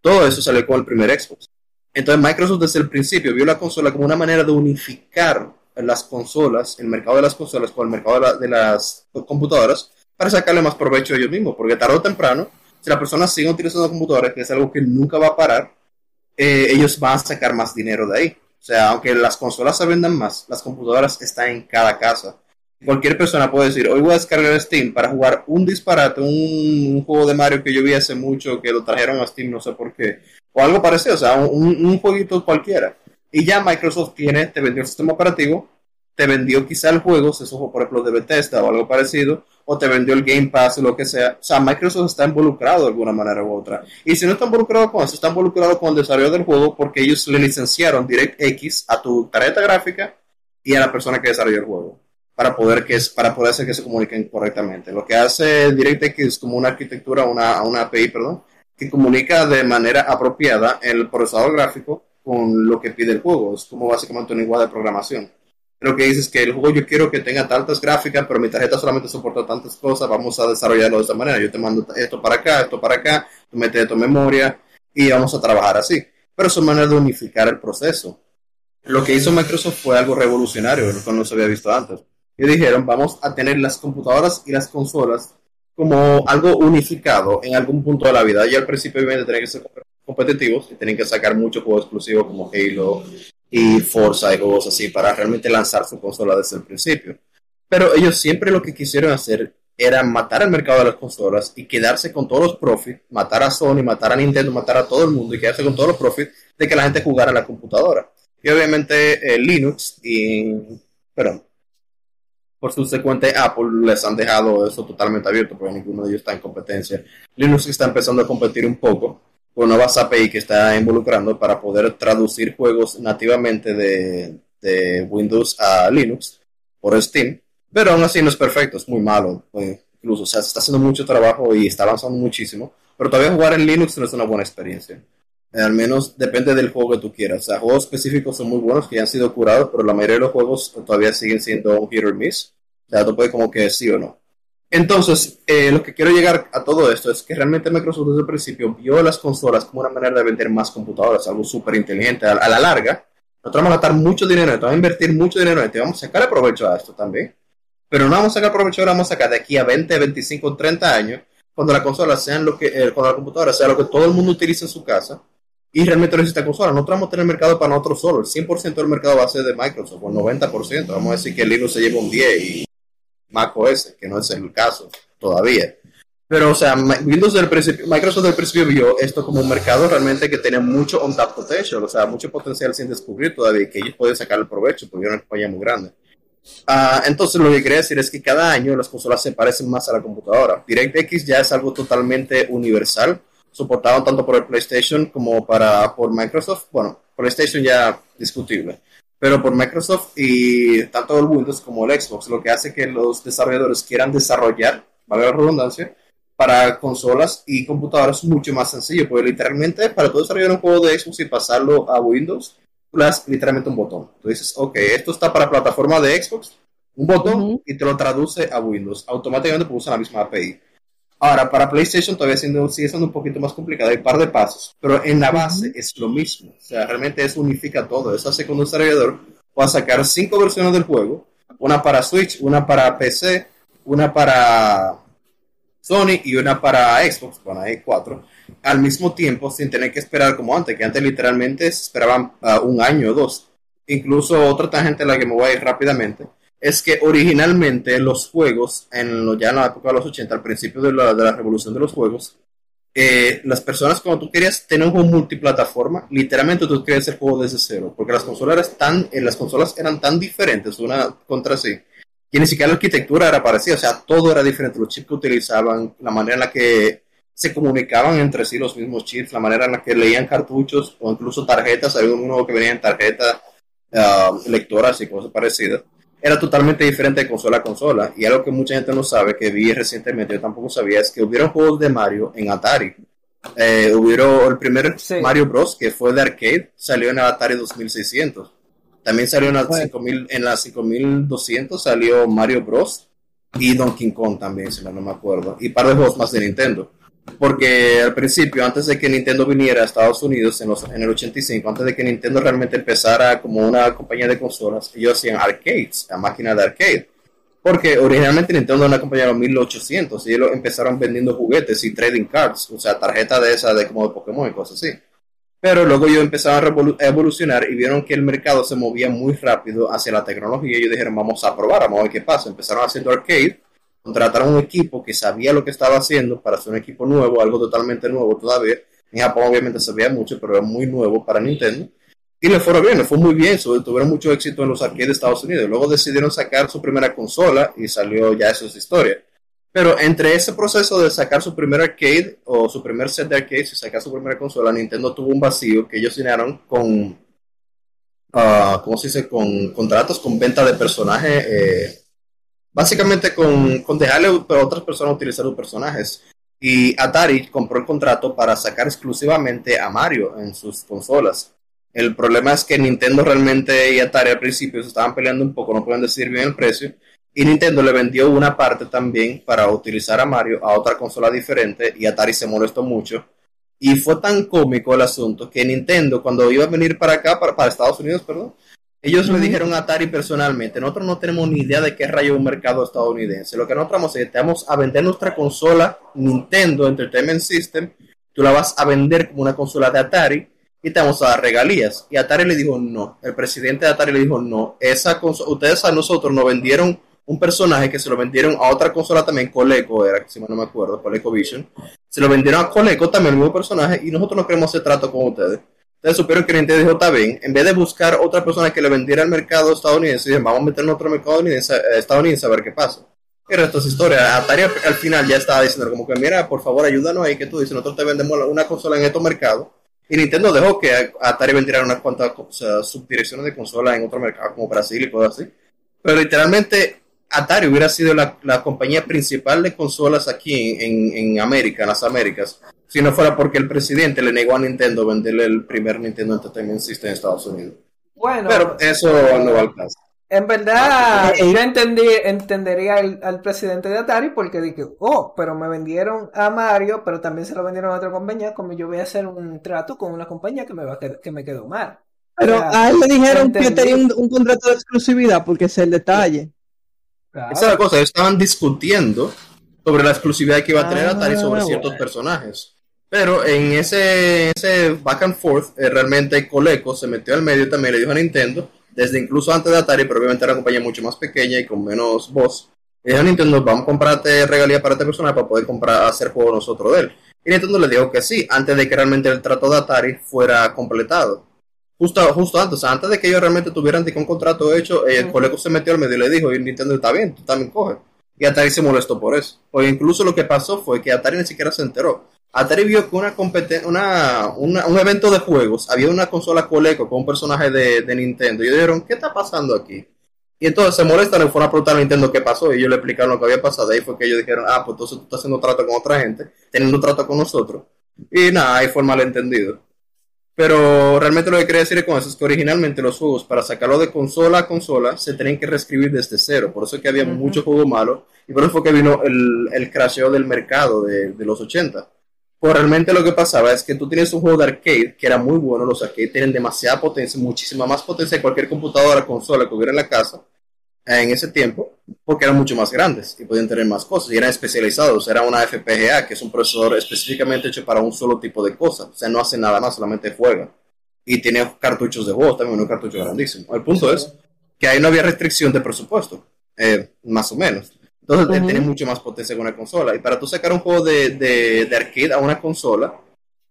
S7: Todo eso salió con el primer Xbox. Entonces Microsoft desde el principio vio la consola como una manera de unificar las consolas, el mercado de las consolas con el mercado de, la- las computadoras para sacarle más provecho a ellos mismos, porque tarde o temprano, si la persona sigue utilizando computadoras, que es algo que nunca va a parar, eh, ellos van a sacar más dinero de ahí. O sea, aunque las consolas se vendan más, las computadoras están en cada casa. Cualquier persona puede decir, hoy voy a descargar Steam para jugar un disparate, un, un juego de Mario que yo vi hace mucho, que lo trajeron a Steam, no sé por qué, o algo parecido, o sea, un, un jueguito cualquiera. Y ya Microsoft tiene, te vendió el sistema operativo, te vendió quizá el juego, si eso fue por ejemplo de Bethesda o algo parecido, o te vendió el Game Pass o lo que sea. O sea, Microsoft está involucrado de alguna manera u otra. Y si no está involucrado con eso, está involucrado con el desarrollo del juego porque ellos le licenciaron DirectX a tu tarjeta gráfica y a la persona que desarrolló el juego para poder que para poder hacer que se comuniquen correctamente. Lo que hace DirectX es como una arquitectura, una, una API, perdón, que comunica de manera apropiada el procesador gráfico con lo que pide el juego. Es como básicamente un lenguaje de programación. lo que dice es que el juego yo quiero que tenga tantas gráficas, pero mi tarjeta solamente soporta tantas cosas, vamos a desarrollarlo de esta manera. Yo te mando esto para acá, esto para acá, tú metes esto en memoria y vamos a trabajar así. Pero es una manera de unificar el proceso. Lo que hizo Microsoft fue algo revolucionario, lo que no se había visto antes. Y dijeron, vamos a tener las computadoras y las consolas como algo unificado en algún punto de la vida. Y al principio obviamente tenían que ser competitivos y tenían que sacar muchos juegos exclusivos como Halo y Forza y juegos así para realmente lanzar su consola desde el principio. Pero ellos siempre lo que quisieron hacer era matar el mercado de las consolas y quedarse con todos los profits, matar a Sony, matar a Nintendo, matar a todo el mundo y quedarse con todos los profits de que la gente jugara a la computadora. Y obviamente eh, Linux y, perdón, por subsecuente Apple les han dejado eso totalmente abierto porque ninguno de ellos está en competencia. Linux está empezando a competir un poco con nuevas API que está involucrando para poder traducir juegos nativamente de, de Windows a Linux por Steam, pero aún así no es perfecto, es muy malo, pues, incluso, o sea, se está haciendo mucho trabajo y está avanzando muchísimo, pero todavía jugar en Linux no es una buena experiencia. Eh, al menos depende del juego que tú quieras. O sea, juegos específicos son muy buenos que ya han sido curados, pero la mayoría de los juegos todavía siguen siendo un hit or miss. O sea, tú puedes como que sí o no. Entonces, eh, lo que quiero llegar a todo esto es que realmente Microsoft desde el principio vio las consolas como una manera de vender más computadoras, algo súper inteligente. A, la larga, nosotros vamos a gastar mucho dinero, vamos a invertir mucho dinero en esto, vamos a sacar provecho a esto también. Pero no vamos a sacar provecho ahora, vamos a sacar de aquí a 20, 25, 30 años, cuando la consola sean lo que, eh, cuando la computadora sea lo que todo el mundo utiliza en su casa, y realmente necesita consola. Nosotros vamos a tener mercado para nosotros solo. El 100% del mercado va a ser de Microsoft, o el 90%. Vamos a decir que Linux se lleva un 10 y Mac OS, que no es el caso todavía. Pero, o sea, Windows del principio, Microsoft del principio vio esto como un mercado realmente que tenía mucho on tap potential, o sea, mucho potencial sin descubrir todavía que ellos pueden sacar el provecho porque era una compañía muy grande. Uh, entonces, lo que quería decir es que cada año las consolas se parecen más a la computadora. DirectX ya es algo totalmente universal, soportado tanto por el PlayStation como para por Microsoft. Bueno, PlayStation ya discutible pero por Microsoft y tanto el Windows como el Xbox, lo que hace que los desarrolladores quieran desarrollar, vale la redundancia, para consolas y computadoras mucho más sencillo, porque literalmente para tú desarrollar un juego de Xbox y pasarlo a Windows, tú le das literalmente un botón. Tú dices, ok, esto está para plataforma de Xbox, un botón uh -huh. y te lo traduce a Windows. Automáticamente usa la misma API. Ahora, para PlayStation todavía siendo, sigue siendo un poquito más complicado, hay un par de pasos, pero en la base es lo mismo. O sea, realmente eso unifica todo. Eso hace que un desarrollador pueda sacar cinco versiones del juego, una para Switch, una para PC, una para Sony y una para Xbox, bueno, hay cuatro, al mismo tiempo sin tener que esperar como antes, que antes literalmente se esperaban uh, un año o dos. Incluso otra tangente a la que me voy a ir rápidamente es que originalmente los juegos, en lo, ya en la época de los 80, al principio de la, de la revolución de los juegos, eh, las personas cuando tú querías tener un juego multiplataforma, literalmente tú querías el juego desde cero, porque las consolas, eran tan, eh, las consolas eran tan diferentes una contra sí, que ni siquiera la arquitectura era parecida, o sea, todo era diferente, los chips que utilizaban, la manera en la que se comunicaban entre sí los mismos chips, la manera en la que leían cartuchos o incluso tarjetas, había uno que venía en tarjeta uh, lectoras y cosas parecidas era totalmente diferente de consola a consola. Y algo que mucha gente no sabe, que vi recientemente, yo tampoco sabía, es que hubieron juegos de Mario en Atari. Eh, hubieron el primer sí. Mario Bros. que fue de arcade, salió en el Atari 2600. También salió en la, bueno. 5000, en la 5200, salió Mario Bros. y Donkey Kong también, si no, no me acuerdo. Y par de juegos más de Nintendo. Porque al principio, antes de que Nintendo viniera a Estados Unidos en, los, en el 85, antes de que Nintendo realmente empezara como una compañía de consolas, ellos hacían arcades, la máquina de arcade. Porque originalmente Nintendo era una compañía de los 1800 y ellos empezaron vendiendo juguetes y trading cards, o sea, tarjetas de esas de como de Pokémon y cosas así. Pero luego ellos empezaron a evolucionar y vieron que el mercado se movía muy rápido hacia la tecnología y ellos dijeron, vamos a probar, vamos a ver qué pasa. Empezaron haciendo arcade contrataron un equipo que sabía lo que estaba haciendo para hacer un equipo nuevo, algo totalmente nuevo todavía. En Japón obviamente se veía mucho, pero era muy nuevo para Nintendo. Y le fueron bien, le fue muy bien, tuvieron mucho éxito en los arcades de Estados Unidos. Luego decidieron sacar su primera consola y salió ya eso es historia. Pero entre ese proceso de sacar su primer arcade o su primer set de arcades y sacar su primera consola, Nintendo tuvo un vacío que ellos llenaron con, uh, ¿cómo se dice? Con contratos con venta de personajes eh, básicamente con, con dejarle a otras personas utilizar los personajes. Y Atari compró el contrato para sacar exclusivamente a Mario en sus consolas. El problema es que Nintendo realmente y Atari al principio se estaban peleando un poco, no pueden decidir bien el precio. Y Nintendo le vendió una parte también para utilizar a Mario a otra consola diferente y Atari se molestó mucho. Y fue tan cómico el asunto que Nintendo, cuando iba a venir para acá, para, para Estados Unidos, perdón, ellos le dijeron a Atari personalmente, nosotros no tenemos ni idea de qué rayo es un mercado estadounidense. Lo que nosotros vamos a hacer, te vamos a vender nuestra consola Nintendo Entertainment System, tú la vas a vender como una consola de Atari y te vamos a dar regalías. Y Atari le dijo no. El presidente de Atari le dijo no. Esa consola, ustedes a nosotros nos vendieron un personaje que se lo vendieron a otra consola también, Coleco era, si no me acuerdo, Coleco Vision. Se lo vendieron a Coleco también el mismo personaje y nosotros no queremos hacer trato con ustedes. Ustedes supieron que Nintendo dijo, está bien, en vez de buscar otra persona que le vendiera al mercado estadounidense, dijeron, vamos a meternos en otro mercado estadounidense, eh, estadounidense a ver qué pasa. Y el resto es historia. Atari al al final ya estaba diciendo como que, mira, por favor, ayúdanos ahí, que tú dices, nosotros te vendemos una consola en estos mercados. Y Nintendo dejó que Atari vendiera unas cuantas subdirecciones de consola en otro mercado, como Brasil y cosas así. Pero literalmente Atari hubiera sido la, la compañía principal de consolas aquí en, en, en América, en las Américas, si no fuera porque el presidente le negó a Nintendo venderle el primer Nintendo Entertainment System en Estados Unidos.
S2: Bueno,
S7: Pero eso no va al caso.
S2: en verdad yo entendí, entendería al, al presidente de Atari porque dije, oh, pero me vendieron a Mario, pero también se lo vendieron a otra compañía, como yo voy a hacer un trato con una compañía que me, va a qued- que me quedó mal.
S4: Pero
S2: O sea,
S4: a él le dijeron que tenía un, un contrato de exclusividad porque es el detalle.
S2: Claro.
S7: Esa es la cosa, ellos estaban discutiendo sobre la exclusividad que iba a tener
S4: Ah,
S7: Atari sobre ciertos
S4: bueno.
S7: personajes. Pero en ese, ese back and forth, eh, realmente Coleco se metió al medio también, le dijo a Nintendo, desde incluso antes de Atari, pero obviamente era una compañía mucho más pequeña y con menos voz. Le dijo a Nintendo, vamos a comprarte regalía para este personaje para poder comprar, hacer juego nosotros de él. Y Nintendo le dijo que sí, antes de que realmente el trato de Atari fuera completado. Justo, justo antes, o sea, antes de que ellos realmente tuvieran un contrato hecho, eh, el Coleco se metió al medio y le dijo, y Nintendo está bien, tú también coge. Y Atari se molestó por eso. Porque incluso lo que pasó fue que Atari ni siquiera se enteró. Atari vio que una una, una- un evento de juegos, había una consola Coleco con un personaje de, de Nintendo. Y ellos dijeron, ¿qué está pasando aquí? Y entonces se molestan y fueron a preguntar a Nintendo qué pasó. Y ellos le explicaron lo que había pasado. Ahí fue que ellos dijeron, ah, pues entonces tú estás haciendo trato con otra gente, teniendo trato con nosotros. Y nada, ahí fue el malentendido. Pero realmente lo que quería decir con eso es que originalmente los juegos, para sacarlo de consola a consola, se tenían que reescribir desde cero. Por eso es que había muchos juegos malos. Y por eso fue que vino el, el crasheo del mercado de, de los 80. Pues realmente lo que pasaba es que tú tienes un juego de arcade que era muy bueno. Los arcades tienen demasiada potencia, muchísima más potencia que cualquier computadora, consola que hubiera en la casa en ese tiempo, porque eran mucho más grandes y podían tener más cosas y eran especializados. Era una FPGA, que es un procesador específicamente hecho para un solo tipo de cosas. O sea, no hace nada más, solamente juega. Y tiene cartuchos de juegos también, un cartucho grandísimo. El punto es que ahí no había restricción de presupuesto, eh, más o menos. Entonces,
S4: Ujú.
S7: tiene mucho más potencia que una consola. Y para tú sacar un juego de, de, de arcade a una consola,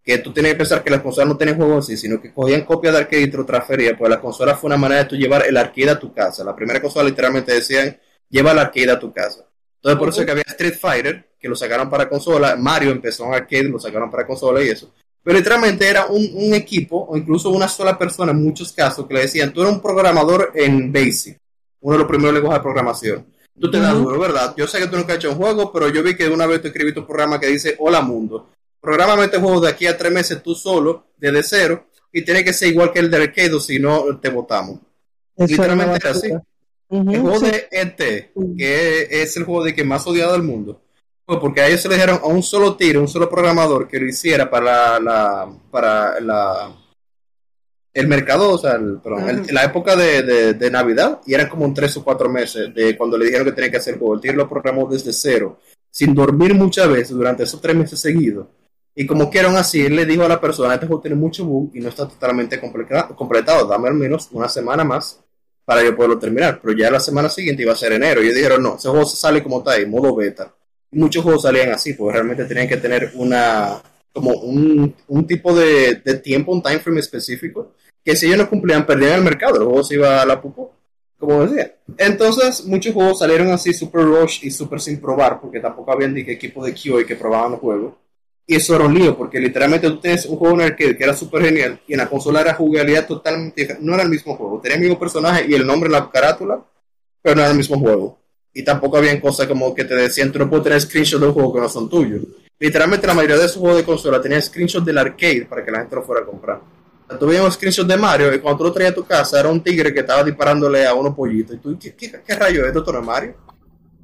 S7: que tú tienes que pensar que las consolas no tenían juegos así, sino que cogían copias de arcade y te lo transferían, pues la consola fue una manera de tú llevar el arcade a tu casa. La primera consola literalmente decían, lleva el arcade a tu casa. Entonces por eso es que había Street Fighter, que lo sacaron para consola, Mario empezó en arcade, lo sacaron para consola y eso. Pero literalmente era un, un equipo, o incluso una sola persona en muchos casos, que le decían, tú eres un programador en BASIC, uno de los primeros lenguajes de programación. Tú te das duro, ¿verdad? Yo sé que tú nunca has hecho un juego, pero yo vi que una vez tú escribiste un programa que dice, hola mundo, programa este juego de aquí a tres meses tú solo, desde cero, y tiene que ser igual que el de arcade, si no, te votamos. Literalmente
S4: era
S7: así.
S4: basura. Ujú,
S7: El juego
S4: sí.
S7: de ET, que es el juego de que más odiado del mundo, fue porque a ellos se le dijeron a un solo tiro, un solo programador que lo hiciera para la, para la el mercado, o sea, el- perdón, el- la época de, de- de Navidad, y eran como un tres o cuatro meses de cuando le dijeron que tenía que hacer el juego. El tío lo programó desde cero, sin dormir muchas veces durante esos tres meses seguidos. Y como que eran así, él le dijo a la persona, este juego tiene mucho bug y no está totalmente completado, dame al menos una semana más para yo poderlo terminar. Pero ya la semana siguiente iba a ser enero. Y ellos dijeron, no, ese juego sale como está ahí, modo beta. Y muchos juegos salían así, porque realmente tenían que tener una, como un, un tipo de, de tiempo, un time frame específico, que si ellos no cumplían, perdían el mercado, el juego se iba a la pupú, como decía. Entonces, muchos juegos salieron así, super rush y super sin probar, porque tampoco habían ni que equipo de QA que probaban los juegos. Y eso era un lío, porque literalmente tú tienes un juego en arcade que era súper genial, y en la consola era jugabilidad totalmente. No era el mismo juego, tenía el mismo personaje y el nombre en la carátula, pero no era el mismo juego. Y tampoco habían cosas como que te decían, tú no puedes tener screenshots de un juego que no son tuyos. Literalmente la mayoría de esos juegos de consola tenían screenshots del arcade para que la gente lo fuera a comprar. Tú veías un screenshot de Mario y cuando tú lo traías a tu casa era un tigre que estaba disparándole a unos pollitos. Y tú, ¿qué, rayo es esto? ¿Esto no Mario?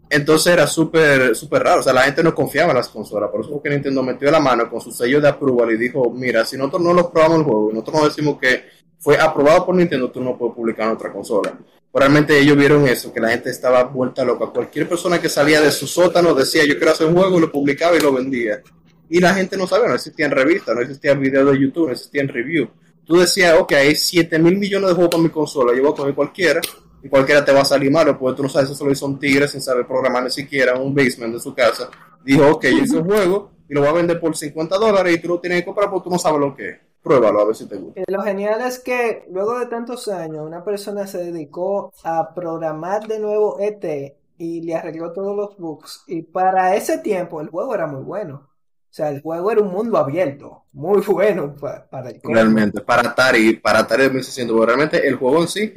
S7: Entonces era súper súper raro. O sea, la gente no confiaba en las consolas. Por eso fue que Nintendo metió la mano con su sello de approval y dijo, mira, si nosotros no lo probamos el juego nosotros no decimos que fue aprobado por Nintendo, tú no puedes publicar en otra consola. Realmente ellos vieron eso, que la gente estaba vuelta loca. Cualquier persona que salía de su sótano decía, yo quiero hacer un juego, lo publicaba y lo vendía. Y la gente no sabía, no existían revistas, no existían videos de YouTube, no existían reviews. Tú decías, ok, hay 7 mil millones de juegos para mi consola, yo voy a coger cualquiera, y cualquiera te va a salir malo, porque tú no sabes, eso lo hizo un tigre sin saber programar ni siquiera un basement de su casa. Dijo, ok, yo hice un juego y lo voy a vender por 50 dólares y tú lo tienes que comprar porque tú no sabes lo que es. Pruébalo a ver si te gusta.
S2: Eh, Lo genial es que luego de tantos años, una persona se dedicó a programar de nuevo ET y le arregló todos los bugs. Y para ese tiempo el juego era muy bueno. O sea, el juego era un mundo abierto, muy bueno pa- para el
S7: Realmente, para Atari, para Atari 2600, porque realmente el juego en sí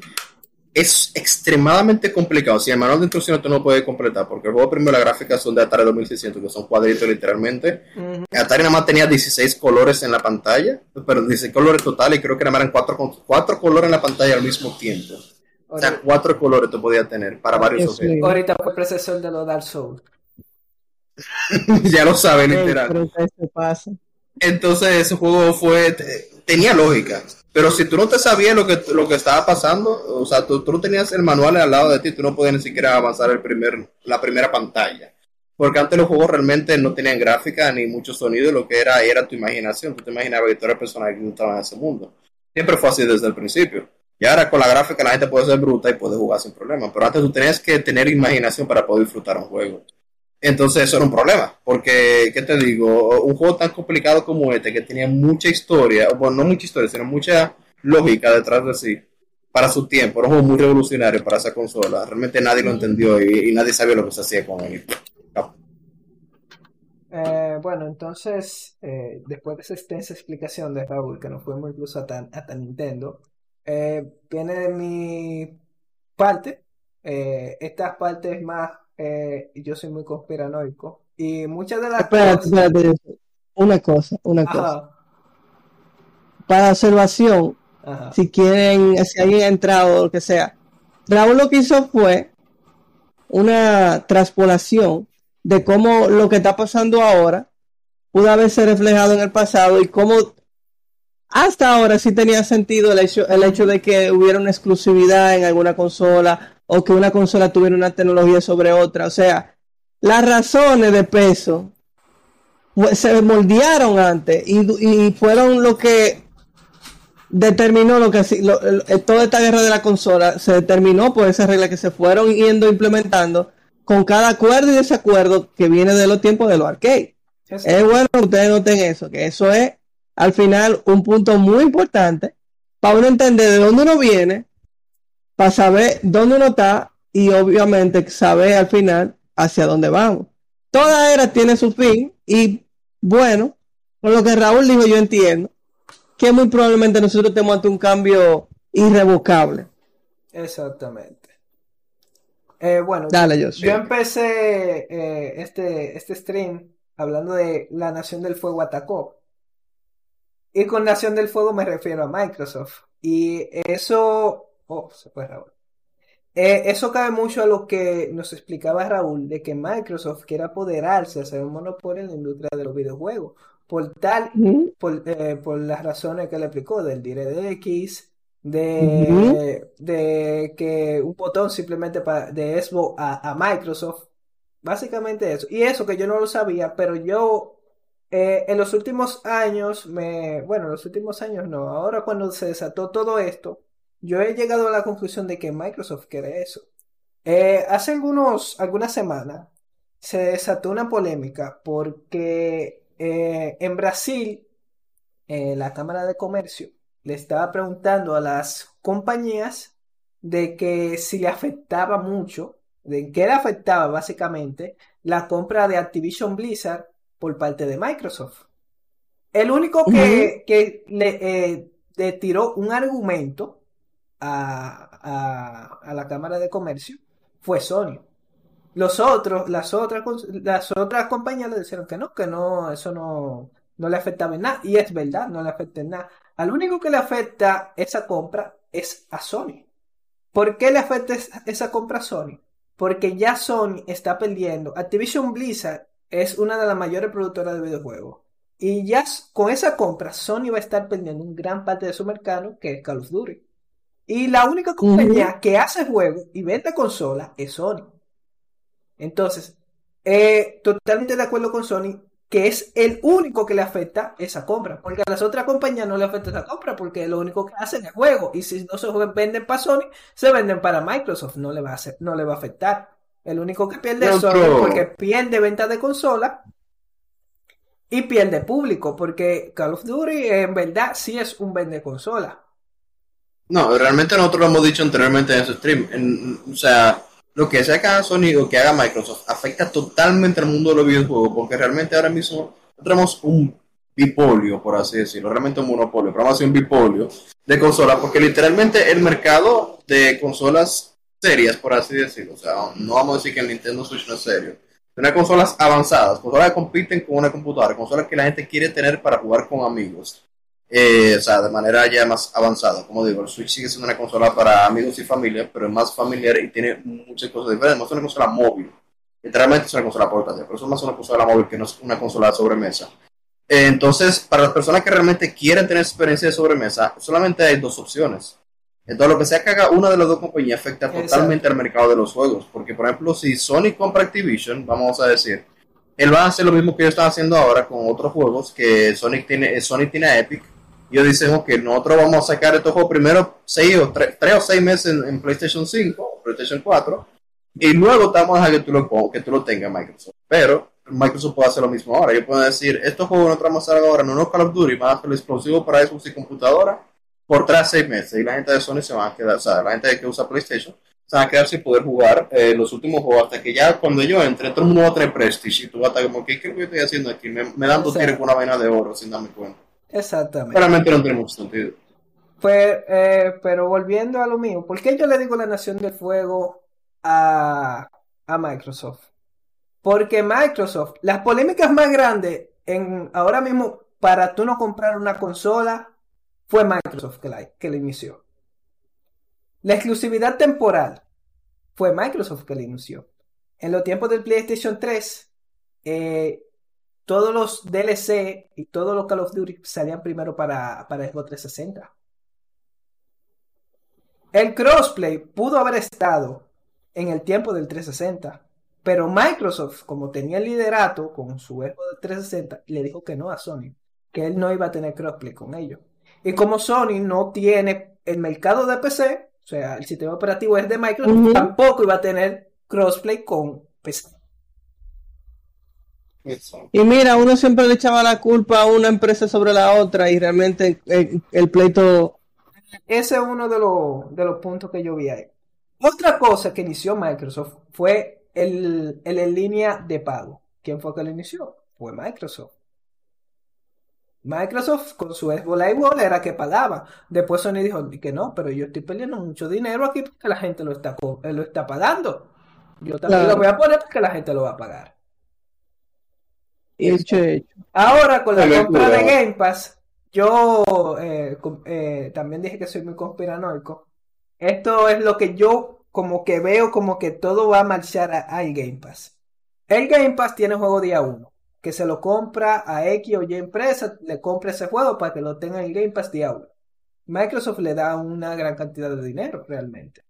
S7: es extremadamente complicado. Si el manual de instrucciones tú no puedes completar, porque el juego primero las gráficas son de Atari 2600, que son cuadritos literalmente. Atari nada más tenía 16 colores en la pantalla, pero 16 colores totales, y creo que nada más eran cuatro, con- cuatro colores en la pantalla al mismo tiempo. O sea, cuatro colores tú podías tener para varios objetos.
S2: Ahorita fue el predecesor de los Dark Souls.
S7: ya lo saben, literal. Entonces ese juego fue te- tenía lógica, pero si tú no te sabías lo que lo que estaba pasando, o sea, tú, tú no tenías el manual al lado de ti, tú no podías ni siquiera avanzar el primer la primera pantalla. Porque antes los juegos realmente no tenían gráfica ni mucho sonido, lo que era era tu imaginación, tú te imaginabas que tú eras personaje que estaba en ese mundo. Siempre fue así desde el principio. Y ahora con la gráfica la gente puede ser bruta y puede jugar sin problema, pero antes tú tenías que tener imaginación para poder disfrutar un juego. Entonces eso era un problema, porque, ¿qué te digo? Un juego tan complicado como este, que tenía mucha historia, bueno, no mucha historia, sino mucha lógica detrás de sí, para su tiempo, era un juego muy revolucionario para esa consola, realmente nadie lo entendió y, nadie sabía lo que se hacía con él.
S2: Eh, bueno, entonces, eh, después de esa extensa explicación de Raúl, que nos fuimos incluso hasta, hasta Nintendo, eh, viene mi parte. Estas partes más, eh, yo soy muy conspiranoico, y muchas de las
S4: Espérate,
S2: cosas...
S4: espérate. Una cosa, una cosa. Para observación,
S2: ajá.
S4: si quieren, si alguien ha entrado o lo que sea. Raúl lo que hizo fue una transpolación de cómo lo que está pasando ahora pudo haberse reflejado en el pasado y cómo hasta ahora sí tenía sentido el hecho, el hecho de que hubiera una exclusividad en alguna consola o que una consola tuviera una tecnología sobre otra. O sea, las razones de peso pues, se moldearon antes y, y fueron lo que determinó lo que lo- el- toda esta guerra de la consola se determinó por esas reglas que se fueron yendo implementando con cada acuerdo y desacuerdo que viene de los tiempos de los arcades.
S2: Es-
S4: Es bueno que ustedes noten eso, que eso es al final un punto muy importante para uno entender de dónde uno viene, para saber dónde uno está y obviamente saber al final hacia dónde vamos. Toda era tiene su fin y bueno, con lo que Raúl dijo yo entiendo que muy probablemente nosotros estemos ante un cambio irrevocable.
S2: Exactamente. Eh, bueno,
S4: Dale, yo
S2: yo empecé eh, este, este stream hablando de la Nación del Fuego atacó. Y con Nación del Fuego me refiero a Microsoft. Y eso... Oh, se fue Raúl. Eh, eso cabe mucho a lo que nos explicaba Raúl, de que Microsoft quiere apoderarse, hacer un monopolio en la industria de los videojuegos. Por tal por, eh, por las razones que le explicó del DirectX, de, de que un botón simplemente pa- de Xbox a, a Microsoft, básicamente eso. Y eso que yo no lo sabía, pero yo eh, en los últimos años, me, bueno, en los últimos años no, ahora cuando se desató todo esto, yo he llegado a la conclusión de que Microsoft quiere eso. Eh, hace algunos, algunas semanas se desató una polémica porque eh, en Brasil eh, la Cámara de Comercio le estaba preguntando a las compañías de que si le afectaba mucho, de qué le afectaba básicamente la compra de Activision Blizzard por parte de Microsoft. El único que, que le, eh, le tiró un argumento a, a- la Cámara de Comercio fue Sony. Los otros, las otras, las otras compañías le dijeron que no, que no, eso no, no le afectaba en nada. Y es verdad, no le afecta en nada. Al único que le afecta esa compra es a Sony. ¿Por qué le afecta es- esa compra a Sony? Porque ya Sony está perdiendo. Activision Blizzard es una de las mayores productoras de videojuegos. Y ya con esa compra, Sony va a estar perdiendo un gran parte de su mercado, que es Call of Duty. Y la única compañía que hace juegos y vende consolas es Sony. Entonces, eh, totalmente de acuerdo con Sony, que es el único que le afecta esa compra. Porque a las otras compañías no le afecta esa compra, porque lo único que hacen es juego. Y si no se venden para Sony, se venden para Microsoft. No le va a hacer- no le va a afectar. El único que pierde es
S3: Pero-
S2: Sony, porque pierde venta de consola y pierde público. Porque Call of Duty en verdad sí es un vende consola.
S7: No, realmente nosotros lo hemos dicho anteriormente en ese stream. O sea, lo que haga Sony o que haga Microsoft afecta totalmente al mundo de los videojuegos, porque realmente ahora mismo tenemos un bipolio, por así decirlo, realmente un monopolio, pero vamos a decir un bipolio de consolas, porque literalmente el mercado de consolas serias, por así decirlo, o sea, no vamos a decir que el Nintendo Switch no es serio, Tener consolas avanzadas, consolas que compiten con una computadora, consolas que la gente quiere tener para jugar con amigos. Eh, o sea, de manera ya más avanzada. Como digo, el Switch sigue siendo una consola para amigos y familia, pero es más familiar y tiene muchas cosas diferentes. No es una consola móvil. Literalmente es una consola portátil, pero eso es más una consola móvil que no es una consola de sobremesa. Eh, entonces, para las personas que realmente quieren tener experiencia de sobremesa, solamente hay dos opciones. Entonces, lo que sea que haga una de las dos compañías afecta
S2: Exacto.
S7: totalmente al mercado de los juegos. Porque, por ejemplo, si Sony compra Activision, vamos a decir, él va a hacer lo mismo que ellos están haciendo ahora con otros juegos, que Sony tiene, eh, Sony tiene a Epic. Y ellos dicen, ok, nosotros vamos a sacar estos juegos primero seis o tre- tres o seis meses en, en PlayStation 5 o PlayStation 4. Y luego te vamos a dejar que tú lo, que tú lo tengas en Microsoft. Pero Microsoft puede hacer lo mismo ahora. Ellos pueden decir, estos juegos nosotros vamos a hacer ahora, no no Call of Duty, van a hacer exclusivo para Xbox y computadora por 3 a 6 meses. Y la gente de Sony se va a quedar, o sea, la gente que usa PlayStation se van a quedar sin poder jugar eh, los últimos juegos hasta que ya cuando yo entre, todo el mundo va a Prestige y tú vas a estar como, ¿qué, qué estoy haciendo aquí? Me, me dan dos tiros con una vaina de oro sin darme cuenta.
S2: Exactamente.
S7: Realmente no tiene mucho sentido.
S2: Pues, eh, pero volviendo a lo mío, ¿por qué yo le digo la Nación del Fuego a, a Microsoft? Porque Microsoft, las polémicas más grandes en ahora mismo para tú no comprar una consola fue Microsoft que la, que la inició. La exclusividad temporal fue Microsoft que la inició. En los tiempos del PlayStation 3, eh, todos los DLC y todos los Call of Duty salían primero para, para Xbox 360. El crossplay pudo haber estado en el tiempo del 360, pero Microsoft, como tenía el liderato con su Xbox 360, le dijo que no a Sony, que él no iba a tener crossplay con ellos. Y como Sony no tiene el mercado de PC, o sea, el sistema operativo es de Microsoft, tampoco iba a tener crossplay con PC.
S4: Y mira, uno siempre le echaba la culpa a una empresa sobre la otra y realmente eh, el pleito
S2: Ese es uno de los, de los puntos que yo vi ahí. Otra cosa que inició Microsoft fue el, el en línea de pago. ¿Quién fue que lo inició? Fue Microsoft. Microsoft con su Xbox Live era que pagaba. Después Sony dijo que no, pero yo estoy perdiendo mucho dinero aquí porque la gente lo está, eh, lo está pagando. Yo también
S4: Claro.
S2: lo voy a poner porque la gente lo va a pagar.
S4: Y hecho hecho.
S2: Ahora con la compra de. Game Pass, yo eh, eh, también dije que soy muy conspiranoico. Esto es lo que yo como que veo como que todo va a marchar a- al Game Pass. El Game Pass tiene juego día 1, que se lo compra a X o Y empresa, le compra ese juego para que lo tenga en el Game Pass día 1. Microsoft le da una gran cantidad de dinero realmente.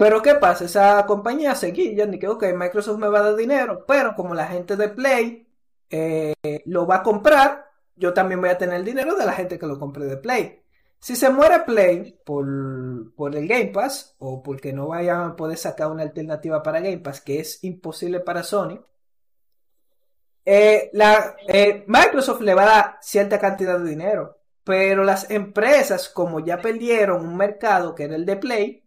S2: Pero ¿qué pasa? Esa compañía se guilla y que, Microsoft me va a dar dinero, pero como la gente de Play eh, lo va a comprar, yo también voy a tener el dinero de la gente que lo compre de Play. Si se muere Play por, por el Game Pass o porque no vayan a poder sacar una alternativa para Game Pass, que es imposible para Sony, eh, la, eh, Microsoft le va a dar cierta cantidad de dinero, pero las empresas, como ya perdieron un mercado que era el de Play,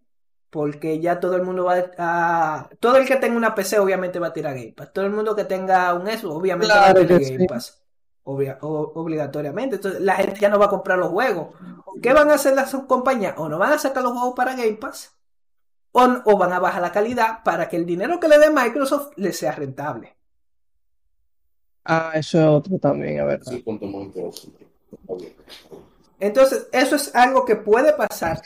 S2: porque ya todo el mundo va a... Todo el que tenga una PC obviamente va a tirar Game Pass. Todo el mundo que tenga un Xbox obviamente va a tirar Game
S4: sí.
S2: Pass. Obvia- o- obligatoriamente. Entonces la gente ya no va a comprar los juegos. ¿O ¿Qué van a hacer las compañías? O no van a sacar los juegos para Game Pass. O, o van a bajar la calidad para que el dinero que le dé Microsoft le sea rentable.
S4: Ah, eso es otro también, a ver.
S7: Es un punto muy interesante.
S2: Entonces, eso es algo que puede pasar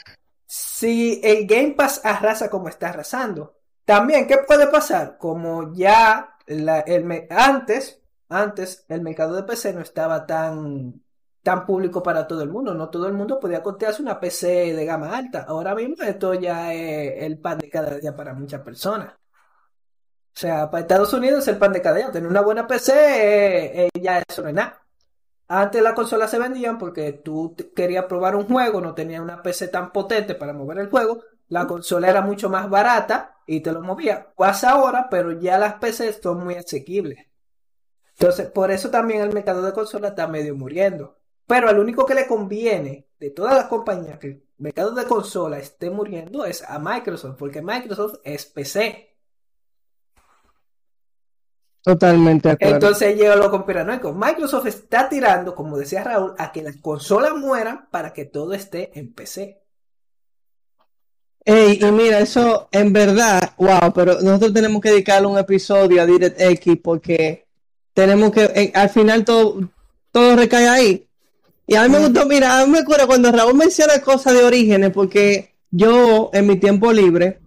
S2: si el Game Pass arrasa como está arrasando. También, ¿qué puede pasar? Como ya el antes, antes el mercado de PC no estaba tan, tan público para todo el mundo. No todo el mundo podía costearse una PC de gama alta. Ahora mismo esto ya es el pan de cada día para muchas personas. O sea, para Estados Unidos es el pan de cada día. Tener una buena PC, eh, eh, ya eso no es nada. Antes las consolas se vendían porque tú querías probar un juego, no tenías una PC tan potente para mover el juego, la consola era mucho más barata y te lo movía. Pasa ahora, pero ya las PCs son muy asequibles. Entonces, por eso también el mercado de consolas está medio muriendo. Pero al único que le conviene de todas las compañías que el mercado de consola esté muriendo es a Microsoft, porque Microsoft es PC.
S4: Totalmente acuerdo.
S2: Entonces llega lo conspiranoico. Microsoft está tirando, como decía Raúl, a que las consolas mueran para que todo esté en PC.
S4: Ey, y mira, eso en verdad, wow, pero nosotros tenemos que dedicarle un episodio a DirectX porque tenemos que, eh, al final todo, todo recae ahí. Y a mí me gustó, mira, a mí me acuerdo cuando Raúl menciona cosas de orígenes, porque yo en mi tiempo libre,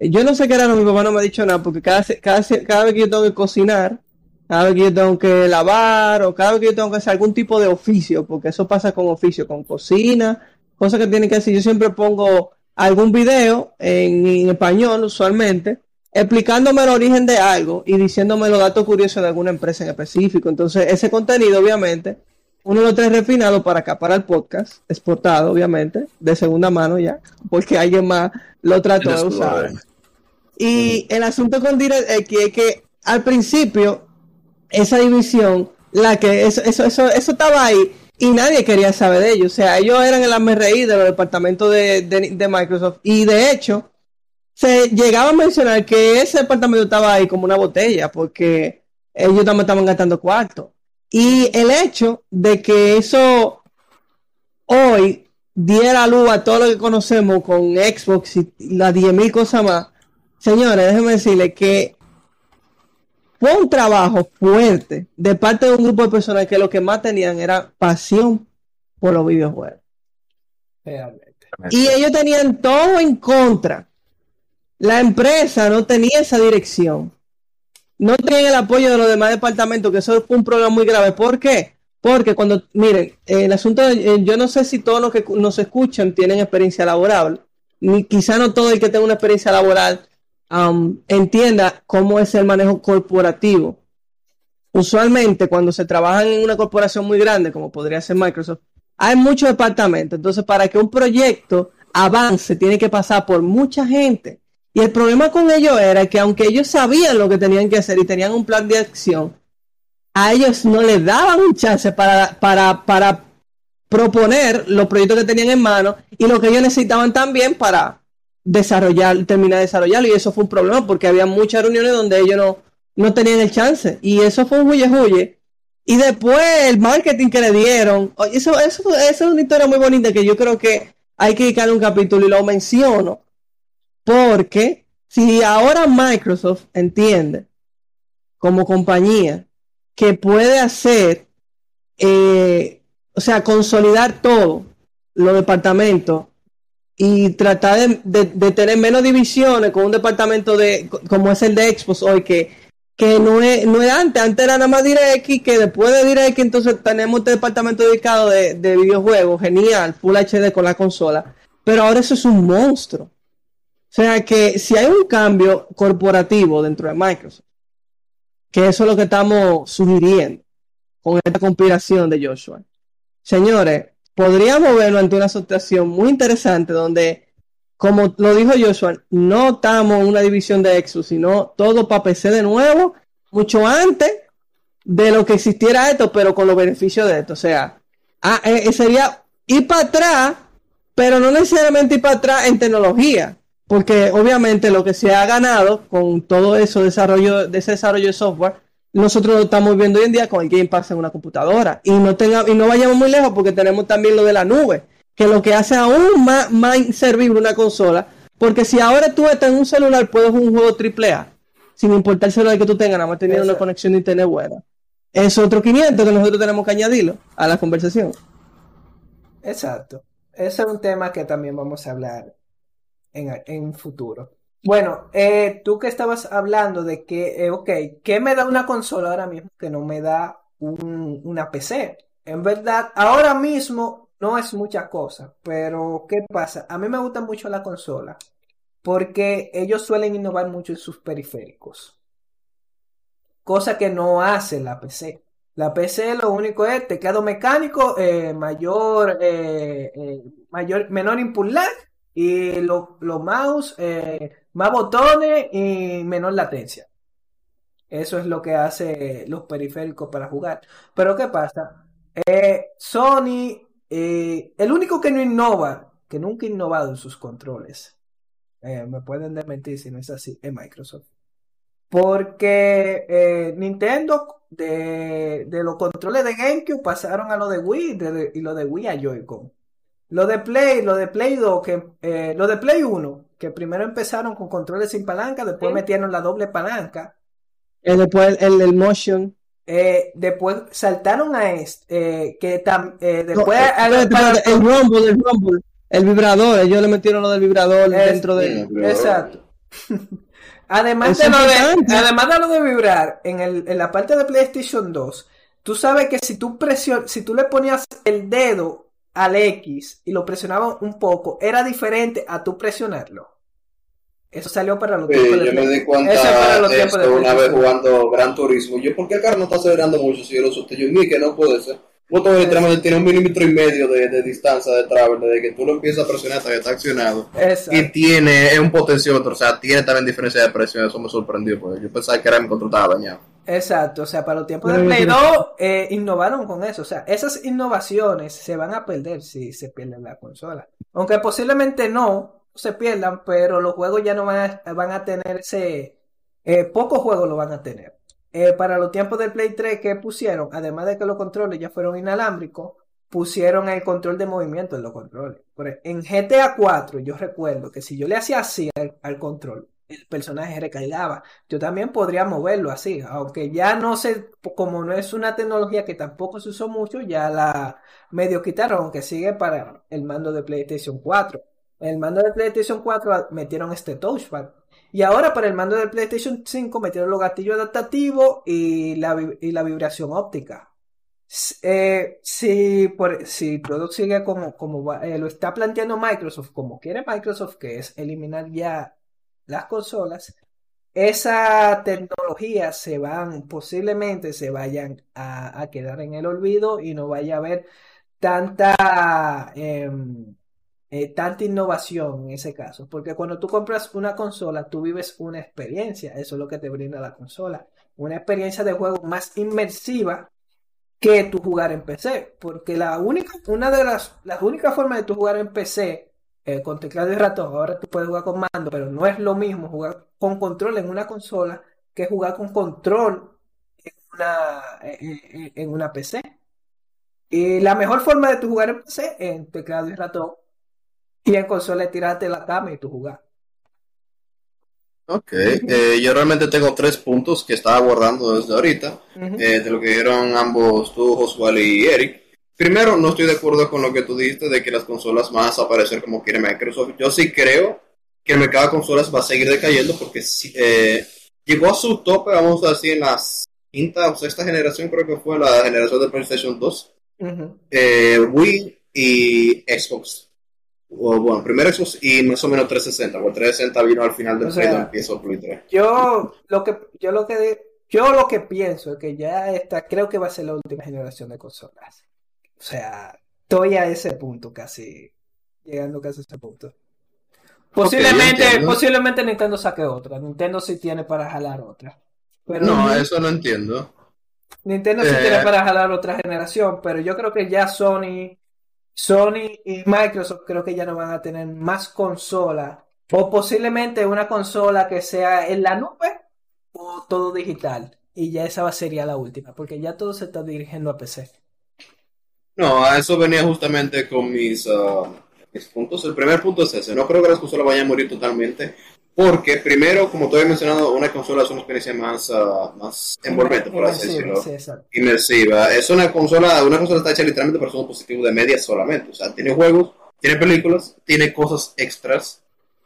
S4: yo no sé qué era, mi papá no me ha dicho nada, porque cada, cada, cada vez que yo tengo que cocinar, cada vez que yo tengo que lavar, o cada vez que yo tengo que hacer algún tipo de oficio, porque eso pasa con oficio, con cocina, cosas que tienen que hacer, yo siempre pongo algún video en, en español usualmente explicándome el origen de algo y diciéndome los datos curiosos de alguna empresa en específico. Entonces, ese contenido, obviamente, uno lo trae refinado para acá, para el podcast, exportado, obviamente, de segunda mano ya, porque alguien más lo trató de usar. Y el asunto con DirectX es que al principio, esa división, la que eso, eso, eso, eso estaba ahí y nadie quería saber de ellos. O sea, ellos eran el reír de los departamentos de, de, de Microsoft. Y de hecho, se llegaba a mencionar que ese departamento estaba ahí como una botella, porque ellos también estaban gastando cuarto. Y el hecho de que eso hoy diera luz a todo lo que conocemos con Xbox y las 10.000 cosas más, señores, déjenme decirles que fue un trabajo fuerte de parte de un grupo de personas que lo que más tenían era pasión por los videojuegos.
S2: Realmente.
S4: Y ellos tenían todo en contra. La empresa no tenía esa dirección. No tenían el apoyo de los demás departamentos, que eso fue un problema muy grave. ¿Por qué? Porque cuando, miren, el asunto, eh, yo no sé si todos los que nos escuchan tienen experiencia laboral, ni quizá no todo el que tenga una experiencia laboral um, entienda cómo es el manejo corporativo. Usualmente, cuando se trabaja en una corporación muy grande, como podría ser Microsoft, hay muchos departamentos. Entonces, para que un proyecto avance, tiene que pasar por mucha gente. Y el problema con ellos era que aunque ellos sabían lo que tenían que hacer y tenían un plan de acción, a ellos no les daban un chance para, para, para proponer los proyectos que tenían en mano y lo que ellos necesitaban también para desarrollar, terminar de desarrollarlo. Y eso fue un problema porque había muchas reuniones donde ellos no, no tenían el chance. Y eso fue un huye huye. Y después el marketing que le dieron, eso, eso, eso es una historia muy bonita que yo creo que hay que dedicarle un capítulo y lo menciono. Porque si ahora Microsoft entiende como compañía que puede hacer, eh, o sea, consolidar todo, los departamentos y tratar de, tener menos divisiones con un departamento de como es el de Xbox hoy que que no es, no es antes, antes era nada más DirectX, que después de DirectX entonces tenemos este departamento dedicado de, de videojuegos, genial, Full HD con la consola, pero ahora eso es un monstruo. O sea que si hay un cambio corporativo dentro de Microsoft, que eso es lo que estamos sugiriendo con esta conspiración de Joshua. Señores, podríamos verlo ante una situación muy interesante donde, como lo dijo Joshua, no estamos en una división de Xbox, sino todo para PC de nuevo, mucho antes de lo que existiera esto, pero con los beneficios de esto. O sea, ah, eh, eh, sería ir para atrás, pero no necesariamente ir para atrás en tecnología, porque obviamente lo que se ha ganado con todo eso desarrollo, de ese desarrollo de software, nosotros lo estamos viendo hoy en día con el Game Pass en una computadora. Y no tenga, y no vayamos muy lejos porque tenemos también lo de la nube, que lo que hace aún más, más inservible una consola. Porque si ahora tú estás en un celular, puedes jugar un juego AAA, sin importar el celular que tú tengas, nada más teniendo una conexión de internet buena. Es otro 500 que nosotros tenemos que añadirlo a la conversación.
S2: Exacto. Ese es un tema que también vamos a hablar en, en futuro. Bueno, eh, tú que estabas hablando de que, eh, ok, ¿qué me da una consola ahora mismo que no me da un- una PC? En verdad, ahora mismo no es mucha cosa, pero ¿qué pasa? A mí me gusta mucho la consola porque ellos suelen innovar mucho en sus periféricos, cosa que no hace la PC. La PC lo único es teclado mecánico, eh, mayor, eh, mayor, menor input y los mouse, eh, más botones y menor latencia. Eso es lo que hace los periféricos para jugar. Pero ¿qué pasa? Eh, Sony, eh, el único que no innova, que nunca ha innovado en sus controles, me pueden desmentir si no es así, es Microsoft. Porque Nintendo de, de los controles de GameCube pasaron a lo de Wii de- y lo de Wii a Joy-Con. Lo de Play, lo de Play 2, que, eh, lo de Play 1, que primero empezaron con controles sin palanca, después metieron la doble palanca.
S4: Eh, después el, el, el motion.
S2: Eh, después saltaron a este, eh, que tam- eh,
S4: No,
S2: después a- para-
S4: el rumble, el rumble. El vibrador, ellos le metieron lo del vibrador
S2: Es-
S4: dentro de...
S2: Exacto. Además de, lo de, además de lo de vibrar, en, el, en la parte de PlayStation 2, tú sabes que si tú presion, si tú le ponías el dedo al X y lo presionabas un poco, era diferente a tú presionarlo. Eso salió para los
S7: Sí,
S2: tiempos de
S7: yo me di cuenta
S2: Eso es para los
S7: de
S2: tiempos de
S7: esto una vez jugando Gran Turismo. Yo, ¿por qué el carro no está acelerando mucho si yo lo solté? Yo, ni que no puede ser. Botón literalmente tiene un milímetro y medio de, de distancia de travel, desde que tú lo empiezas a presionar hasta que está accionado.
S2: Exacto.
S7: Y tiene, es un potenciómetro, o sea, tiene también diferencia de presión. Eso me sorprendió, porque yo pensaba que era mi control estaba dañado.
S2: Exacto, o sea, para los tiempos de
S4: Pero yo
S2: Play
S4: creo-
S2: 2 eh, innovaron con eso, o sea, esas innovaciones se van a perder si se pierde la consola. Aunque posiblemente no se pierdan, pero los juegos ya no van a, van a tener ese... eh, pocos juegos lo van a tener. Eh, para los tiempos del Play 3 que pusieron, además de que los controles ya fueron inalámbricos, pusieron el control de movimiento en los controles. Ej- en GTA 4 yo recuerdo que si yo le hacía así al, al control, el personaje recargaba. Yo también podría moverlo así, aunque ya no sé, como no es una tecnología que tampoco se usó mucho, ya la medio quitaron, aunque sigue para el mando de PlayStation 4. En el mando de PlayStation 4 metieron este touchpad. Y ahora para el mando del PlayStation 5 metieron los gatillos adaptativos y la, y la vibración óptica. Eh, si, por, todo sigue como, como eh, lo está planteando Microsoft, como quiere Microsoft, que es eliminar ya las consolas, esa tecnología se van, posiblemente se vayan a, a quedar en el olvido y no vaya a haber tanta, em, eh, tanta innovación en ese caso. Porque cuando tú compras una consola, tú vives una experiencia, eso es lo que te brinda la consola, una experiencia de juego más inmersiva que tú jugar en PC. Porque la única, una de las, las únicas formas de tú jugar en PC eh, con teclado y ratón, ahora tú puedes jugar con mando, pero no es lo mismo jugar con control en una consola que jugar con control en una, en, una PC. Y la mejor forma de tú jugar en PC es en teclado y ratón. Y en consola es tirarte la cama y tú jugar.
S7: Ok, eh, yo realmente tengo tres puntos que estaba guardando desde ahorita, eh, de lo que dijeron ambos tú, Josué y Eric. Primero, no estoy de acuerdo con lo que tú dijiste de que las consolas van a desaparecer como quiere Microsoft. Yo sí creo que el mercado de consolas va a seguir decayendo porque eh, llegó a su tope, vamos a decir, en la quinta o sexta generación, creo que fue la generación de PlayStation 2,
S2: Ujú.
S7: eh, Wii y Xbox. O, bueno, primero Xbox y más o menos 360, porque 360 vino al final del
S2: O sea,
S7: el Play 3.
S2: Yo lo que yo lo que yo lo que pienso es que ya esta creo que va a ser la última generación de consolas. O sea, estoy a ese punto casi llegando casi a ese punto. Posiblemente posiblemente Nintendo saque otra. Nintendo sí tiene para jalar otra. Pero
S7: No, eso no entiendo.
S2: Nintendo sí
S7: Eh.
S2: tiene para jalar otra generación, pero yo creo que ya Sony, Sony y Microsoft creo que ya no van a tener más consola o posiblemente una consola que sea en la nube o todo digital. Y ya esa sería la última, porque ya todo se está dirigiendo a PC.
S7: No, a eso venía justamente con mis, ah, mis puntos. El primer punto es ese. No creo que las consolas vayan a morir totalmente Porque primero, como te había mencionado, una consola es una experiencia más, ah, más envolvente, por así decirlo.
S2: sí.
S7: Inmersiva. Es una consola, una consola está hecha literalmente para un dispositivo de media solamente. O sea, tiene juegos, tiene películas, tiene cosas extras.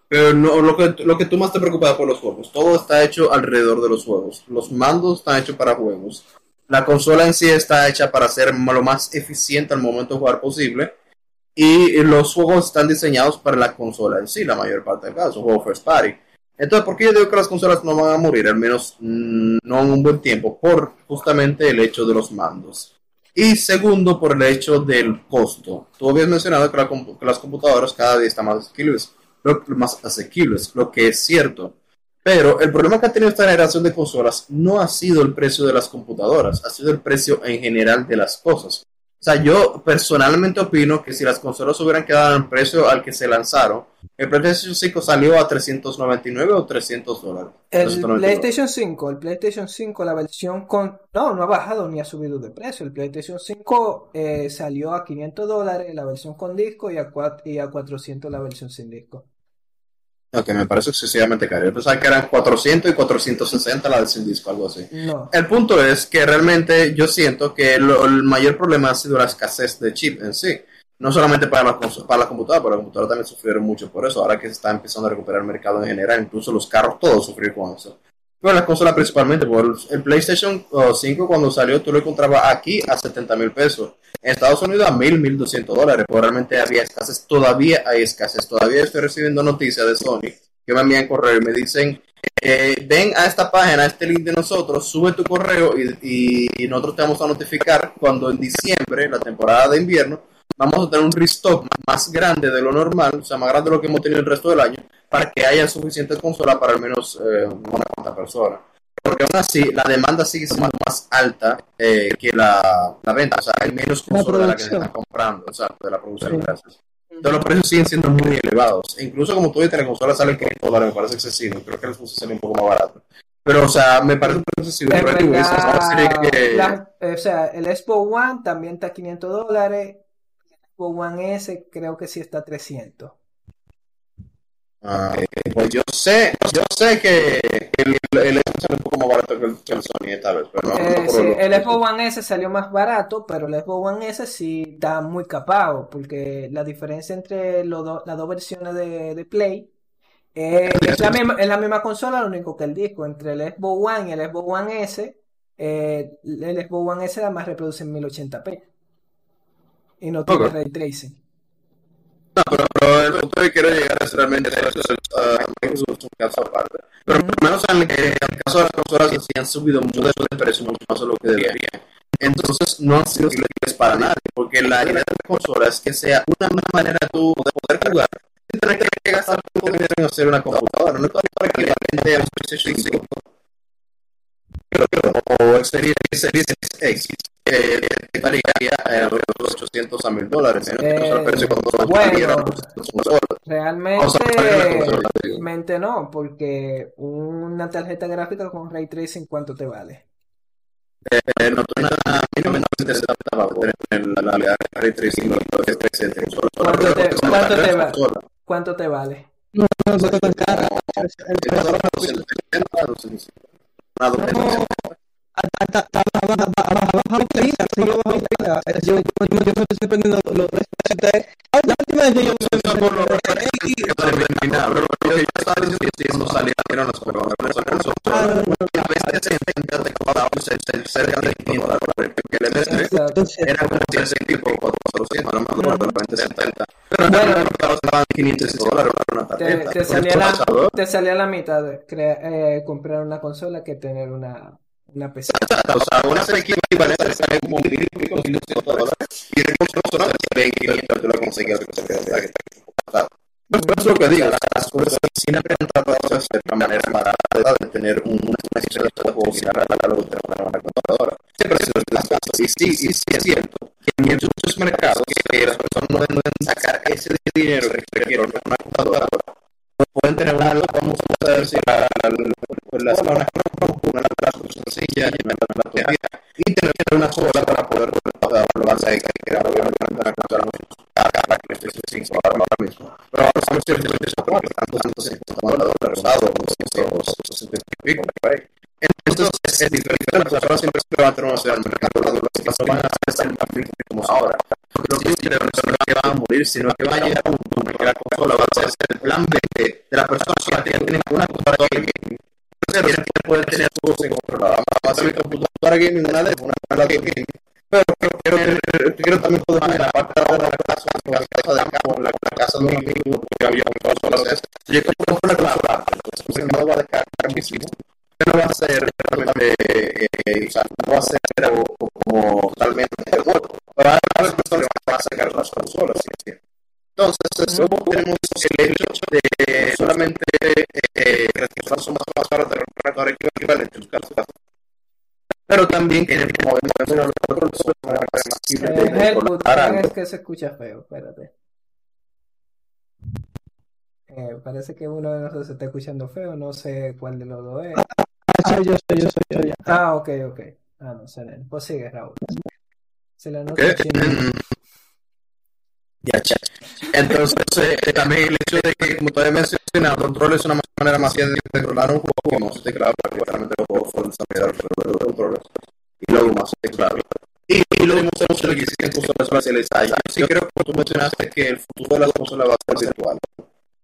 S7: Pero no, lo, que, lo que tú más te preocupas por los juegos. Todo está hecho alrededor de los juegos. Los mandos están hechos para juegos. La consola en sí está hecha para ser lo más eficiente al momento de jugar posible. Y los juegos están diseñados para la consola en sí, la mayor parte del caso, juego first party. Entonces, ¿por qué yo digo que las consolas no van a morir? Al menos mm, no en un buen tiempo, por justamente el hecho de los mandos. Y segundo, por el hecho del costo. Tú habías mencionado que, la que las computadoras cada día están más asequibles, lo, más asequibles, lo que es cierto. Pero el problema que ha tenido esta generación de consolas no ha sido el precio de las computadoras, ha sido el precio en general de las cosas. O sea, yo personalmente opino que si las consolas hubieran quedado en el precio al que se lanzaron, el PlayStation 5 salió a 399 o 300 dólares.
S2: El
S7: 399.
S2: PlayStation 5, el PlayStation 5, la versión con... No, no ha bajado ni ha subido de precio. El PlayStation 5 eh, salió a 500 dólares la versión con disco y a, cua- y a 400 la versión sin disco.
S7: Ok, me parece excesivamente caro. Yo pensaba que eran 400 y 460 la del sin disco, algo así.
S2: No.
S7: El punto es que realmente yo siento que lo- el mayor problema ha sido la escasez de chip en sí. No solamente para la, para la computadora, pero la computadora también sufrieron mucho por eso. Ahora que se está empezando a recuperar el mercado en general, incluso los carros, todos sufrieron con eso. Pero la consola principalmente, por el, PlayStation oh, 5 cuando salió, tú lo encontrabas aquí a 70 mil pesos. En Estados Unidos a 1000, 1200 dólares. Realmente había escasez, todavía hay escasez. Todavía estoy recibiendo noticias de Sony que me envían correo y me dicen, eh, ven a esta página, a este link de nosotros, sube tu correo y nosotros te vamos a notificar cuando en diciembre, la temporada de invierno, vamos a tener un restock más grande de lo normal, o sea, más grande de lo que hemos tenido el resto del año, para que haya suficiente consola para al menos eh, una cuanta persona. Porque aún así, la demanda sigue siendo más alta eh, que la, la venta, o sea, hay menos consolas de la que se están comprando, exacto, de la producción, gracias. Entonces los precios siguen siendo muy elevados. E incluso como tú dices, la consola sale en 500 dólares, me parece excesivo. Creo que el Xbox sale un poco más barato. Pero, o sea, me parece un precio excesivo. Pero, que-
S2: la- o sea, el Xbox One también está a 500 dólares. One S creo que sí está a 300.
S7: Ah, pues yo sé, yo sé que el, el sale un poco más barato que el, que el Sony esta vez. Pero no,
S2: Eh,
S7: no
S2: sí, el Xbox One S salió más barato, pero el Xbox One S sí está muy capado, porque la diferencia entre los dos- las dos versiones de, de Play eh, es la misma, es la misma consola, lo único que el disco. Entre el Xbox One y el Xbox One S, eh, el Xbox One S además reproduce en 1080p y no tiene
S7: Ok.
S2: ray tracing.
S7: No, pero, pero el punto que quiero llegar es realmente eso, es, es un caso aparte. Pero por lo menos en el, que, en el caso de las consolas sí han subido mucho de precio, mucho más de lo que deberían. Entonces no han sido accesibles para nadie, porque la idea de la consola es que sea una manera tú de poder jugar sin tener que gastar tu dinero en hacer una computadora. No es para que la gente un PlayStation 5 o el Series X eh, estaría eh, alrededor de 800 a 1000 dólares. menos que
S2: Eh,
S7: el precio cuando
S2: bueno.
S7: salieron las consolas.
S2: Realmente, no, porque una tarjeta gráfica con ray tracing, ¿cuánto te vale?
S7: Eh, no la la la ray tracing.
S2: ¿Cuánto te- cuánto te va?
S7: consola.
S2: ¿Cuánto te vale?
S4: No, no está tan cara. El
S7: Eh,
S4: precio-
S7: 270, 250. Una
S4: Yo, sorprendiendo los precios de- La última vez que yo
S7: Eso por lo que terminar, pero lo que yo estaba diciendo salieron las pruebas, pero esa consola, a veces se intenta de cada uno se- se- cerca de 500 dólares, porque el M3
S2: Exacto.
S4: entonces,
S7: era como 100 y pico, 400, no me acuerdo, de repente 70. Pero
S2: Bueno.
S7: bueno, los carros estaban 500 dólares para una
S2: Te, salía la, mitad de eh, comprar una consola que tener una, una PC.
S7: O sea, una equivalente sale como mil y pico, 1.200 dólares. Y el consola de 500 tú la conseguías. Pero es lo que digo, las cosas siempre han tratado de hacer de una manera barata de tener un- una experiencia de juego similar a la de una computadora. Siempre sido las cosas. Y sí, y sí es cierto que en muchos mercados que las personas no deben sacar ese dinero que requieren una computadora pueden tener una vamos a decir con las zonas acumular las sustancias y llevar la materia y tener una sola para poder pues, dar la balanza de calidad, obviamente, no encontramos carga para que esté sin probar ahora mismo. Pero ahora estamos en el desarrollo, estamos en el dólar rosado, 270 y pico, entonces es diferente, las personas siempre se van a tener una ciudad del mercado, las personas van a estar en conflicto como ahora. Porque no piensen que la persona que va a morir, sino que va a llegar a un punto que la consola va a ser el plan B de la persona computadora gaming, una de una mala gaming. Pero quiero, quiero, también poder ver la parte de la casa, de campo, la, casa de un amigo que había un consola. Yo compro una consola, entonces no va a dejar carísimo no va a ser realmente, eh, o sea, no va a ser algo como totalmente nuevo. Pero a las personas van a sacar las consolas. ¿sí? Entonces, luego tenemos el hecho de solamente eh, que las consolas son más, más caras de recargar equivalente en los casos. Pero también que como vemos los otros para más simple de
S2: Helmut,
S7: controlar
S2: es que se escucha feo, espérate. Eh, parece que uno de nosotros se está escuchando feo, no sé cuál de los dos es.
S4: Soy yo, soy yo, soy yo. ya.
S2: Ah, ok, ok. Ah, no, se le- Pues sigue, Raúl. Se la nota.
S7: Ya. Entonces, eh, también el hecho de que, como todavía mencionado, el control es una manera más de controlar un juego no se teclado, porque realmente los juegos fueron desarrollados alrededor de controles. Y luego más teclado. Y, y tenemos el que existen consolas especializadas. Yo sí creo que tú mencionaste que el futuro de las consolas va a ser virtual.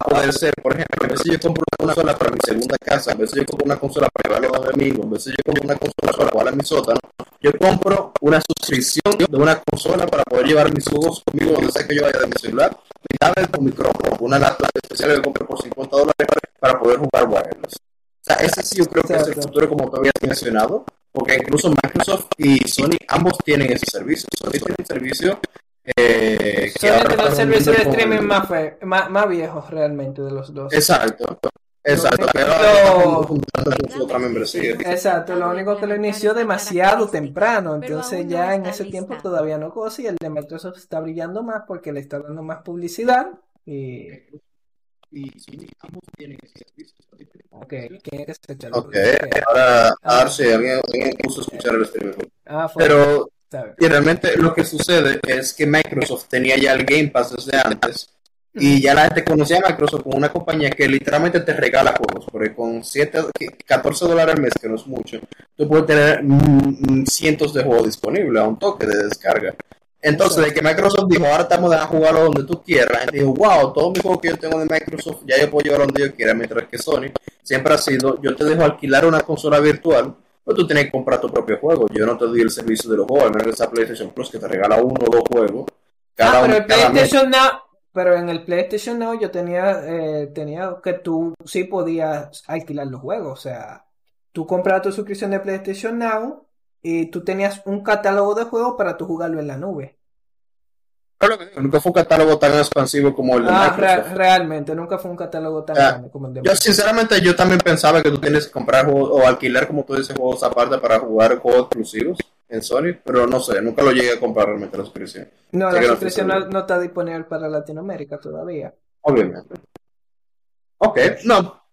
S7: Puede ser, por ejemplo, a veces yo compro una consola para mi segunda casa, a veces yo compro una consola para llevarlo a mi amigo, a veces yo compro una consola para jugar a mi sótano. Yo compro una suscripción de una consola para poder llevar mis juegos conmigo donde sea que yo vaya de mi celular, mi tablet con micrófono, una laptop especial que compré por 50 dólares para poder jugar wireless. O sea, ese sí yo creo que es el futuro como tú habías mencionado, porque incluso Microsoft y Sony ambos tienen ese servicio. Sony tiene un servicio eh, que
S2: Sony tiene el servicio de streaming más, fe- más, más viejo realmente de los dos.
S7: Exacto, exacto.
S2: Lo-
S7: Pero ahora estamos juntando con su otra membresía.
S2: Exacto, lo único que lo inició demasiado temprano, entonces ya en ese tiempo todavía no cosa y el de Microsoft está brillando más porque le está dando más publicidad y...
S7: Y Sony ambos tienen ese servicio.
S2: Ok, ¿quién es que se echa la
S7: Ok, ahora, ahora sí, alguien, alguien puso a escuchar el streaming.
S2: Ah, fue-
S7: Pero. Y realmente lo que sucede es que Microsoft tenía ya el Game Pass desde antes y ya la gente conocía a Microsoft como una compañía que literalmente te regala juegos, porque con 7, 14 dólares al mes, que no es mucho, tú puedes tener mm, mm, cientos de juegos disponibles a un toque de descarga. Entonces, de que Microsoft dijo, ahora estamos a jugarlo donde tú quieras, gente dijo, wow, todos mis juegos que yo tengo de Microsoft ya yo puedo llevarlo donde yo quiera, mientras que Sony siempre ha sido, yo te dejo alquilar una consola virtual, pero tú tienes que comprar tu propio juego. Yo no te doy el servicio de los juegos, al menos que sea PlayStation Plus, que te regala uno o dos juegos. Cada
S2: Ah, pero el. PlayStation Now, pero en el PlayStation Now yo tenía, eh, tenía que tú sí podías alquilar los juegos, o sea, tú comprabas tu suscripción de PlayStation Now y tú tenías un catálogo de juegos para tú jugarlo en la nube.
S7: Lo que digo, nunca fue un catálogo tan expansivo como el de
S2: Ah, re-
S7: Microsoft.
S2: realmente, nunca fue un catálogo tan
S7: Ah,
S2: grande como el de
S7: Yo sinceramente yo también pensaba que tú tienes que comprar juegos o alquilar, como tú dices, juegos aparte para jugar juegos exclusivos en Sony, pero no sé, nunca lo llegué a comprar realmente la suscripción.
S2: No, la suscripción no, no está disponible para Latinoamérica todavía.
S7: Obviamente. Ok, no,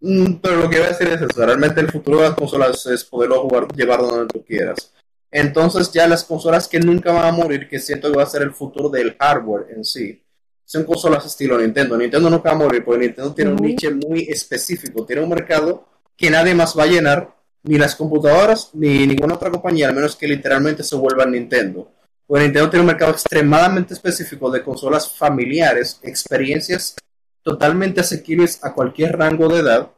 S7: Pero lo que iba a decir es eso, realmente el futuro de las consolas es poderlo jugar, llevar donde tú quieras. Entonces ya las consolas que nunca van a morir, que siento que va a ser el futuro del hardware en sí, son consolas estilo Nintendo. Nintendo nunca va a morir, porque Nintendo tiene un nicho muy específico, tiene un mercado que nadie más va a llenar, ni las computadoras, ni ninguna otra compañía, al menos que literalmente se vuelva Nintendo. Porque Nintendo tiene un mercado extremadamente específico de consolas familiares, experiencias totalmente asequibles a cualquier rango de edad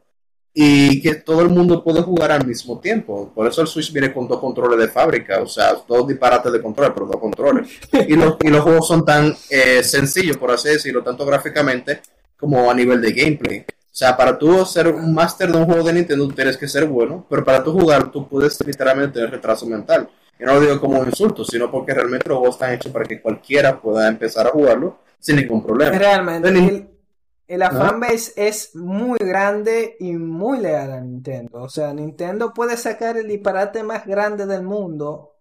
S7: y que todo el mundo puede jugar al mismo tiempo. Por eso el Switch viene con dos controles de fábrica, o sea, dos disparates de control, pero dos controles. Y los, y los juegos son tan eh, sencillos, por así decirlo, tanto gráficamente como a nivel de gameplay. O sea, para tú ser un máster de un juego de Nintendo tienes que ser bueno, pero para tú jugar tú puedes literalmente tener retraso mental. Y no lo digo como un insulto, sino porque realmente los juegos están hechos para que cualquiera pueda empezar a jugarlo sin ningún problema.
S2: Realmente, el- la fanbase es muy grande y muy leal a Nintendo. O sea, Nintendo puede sacar el disparate más grande del mundo,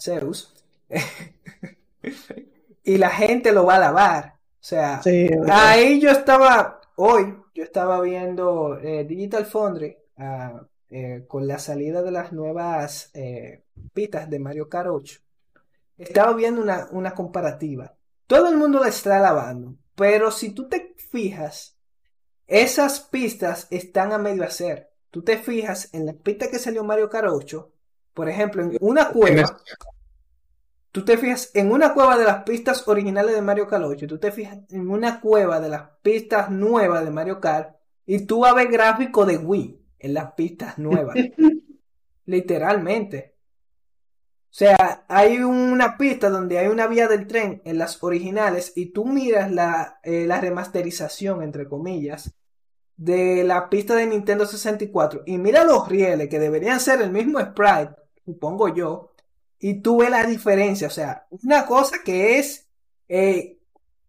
S2: Zeus, y la gente lo va a alabar. O sea,
S4: Sí,
S2: ahí yo estaba, hoy, yo estaba viendo eh, Digital Foundry ah, eh, con la salida de las nuevas eh, pistas de Mario Kart 8. Estaba viendo una, una comparativa. Todo el mundo la está alabando, pero si tú te fijas, esas pistas están a medio hacer. tú te fijas en la pista que salió Mario Kart 8, por ejemplo, en una cueva, tú te fijas en una cueva de las pistas originales de Mario Kart 8, tú te fijas en una cueva de las pistas nuevas de Mario Kart y tú vas a ver gráfico de Wii en las pistas nuevas. Literalmente. O sea, hay una pista donde hay una vía del tren en las originales y tú miras la, eh, la remasterización, entre comillas, de la pista de Nintendo 64 y mira los rieles que deberían ser el mismo sprite, supongo yo, y tú ves la diferencia. O sea, una cosa que es eh,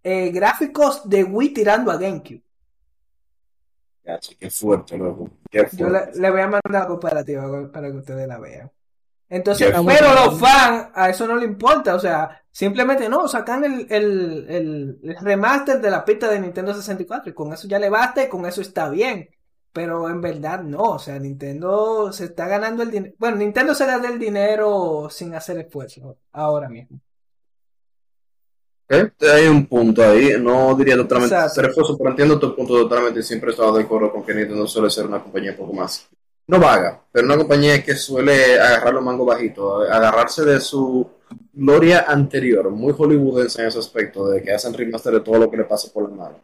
S2: eh, gráficos de Wii tirando a GameCube.
S7: Ya, sí, qué fuerte, loco. Qué
S2: Yo le,
S7: fuerte.
S2: le voy a mandar la comparativa para que ustedes la vean. Entonces, pero los fans, a eso no le importa, o sea, simplemente no, sacan el, el, el- el remaster de la pista de Nintendo 64 y con eso ya le basta y con eso está bien. Pero en verdad no, o sea, Nintendo se está ganando el dinero. Bueno, Nintendo se gana el dinero sin hacer esfuerzo ahora mismo.
S7: Ok, Hay un punto ahí, no diría totalmente ser esfuerzo, pero entiendo tu punto totalmente y siempre he estado de acuerdo con que Nintendo suele ser una compañía un poco más, no vaga, pero una compañía que suele agarrar los mangos bajitos, agarrarse de su gloria anterior, muy hollywoodense en ese aspecto, de que hacen remaster de todo lo que le pasa por la mano.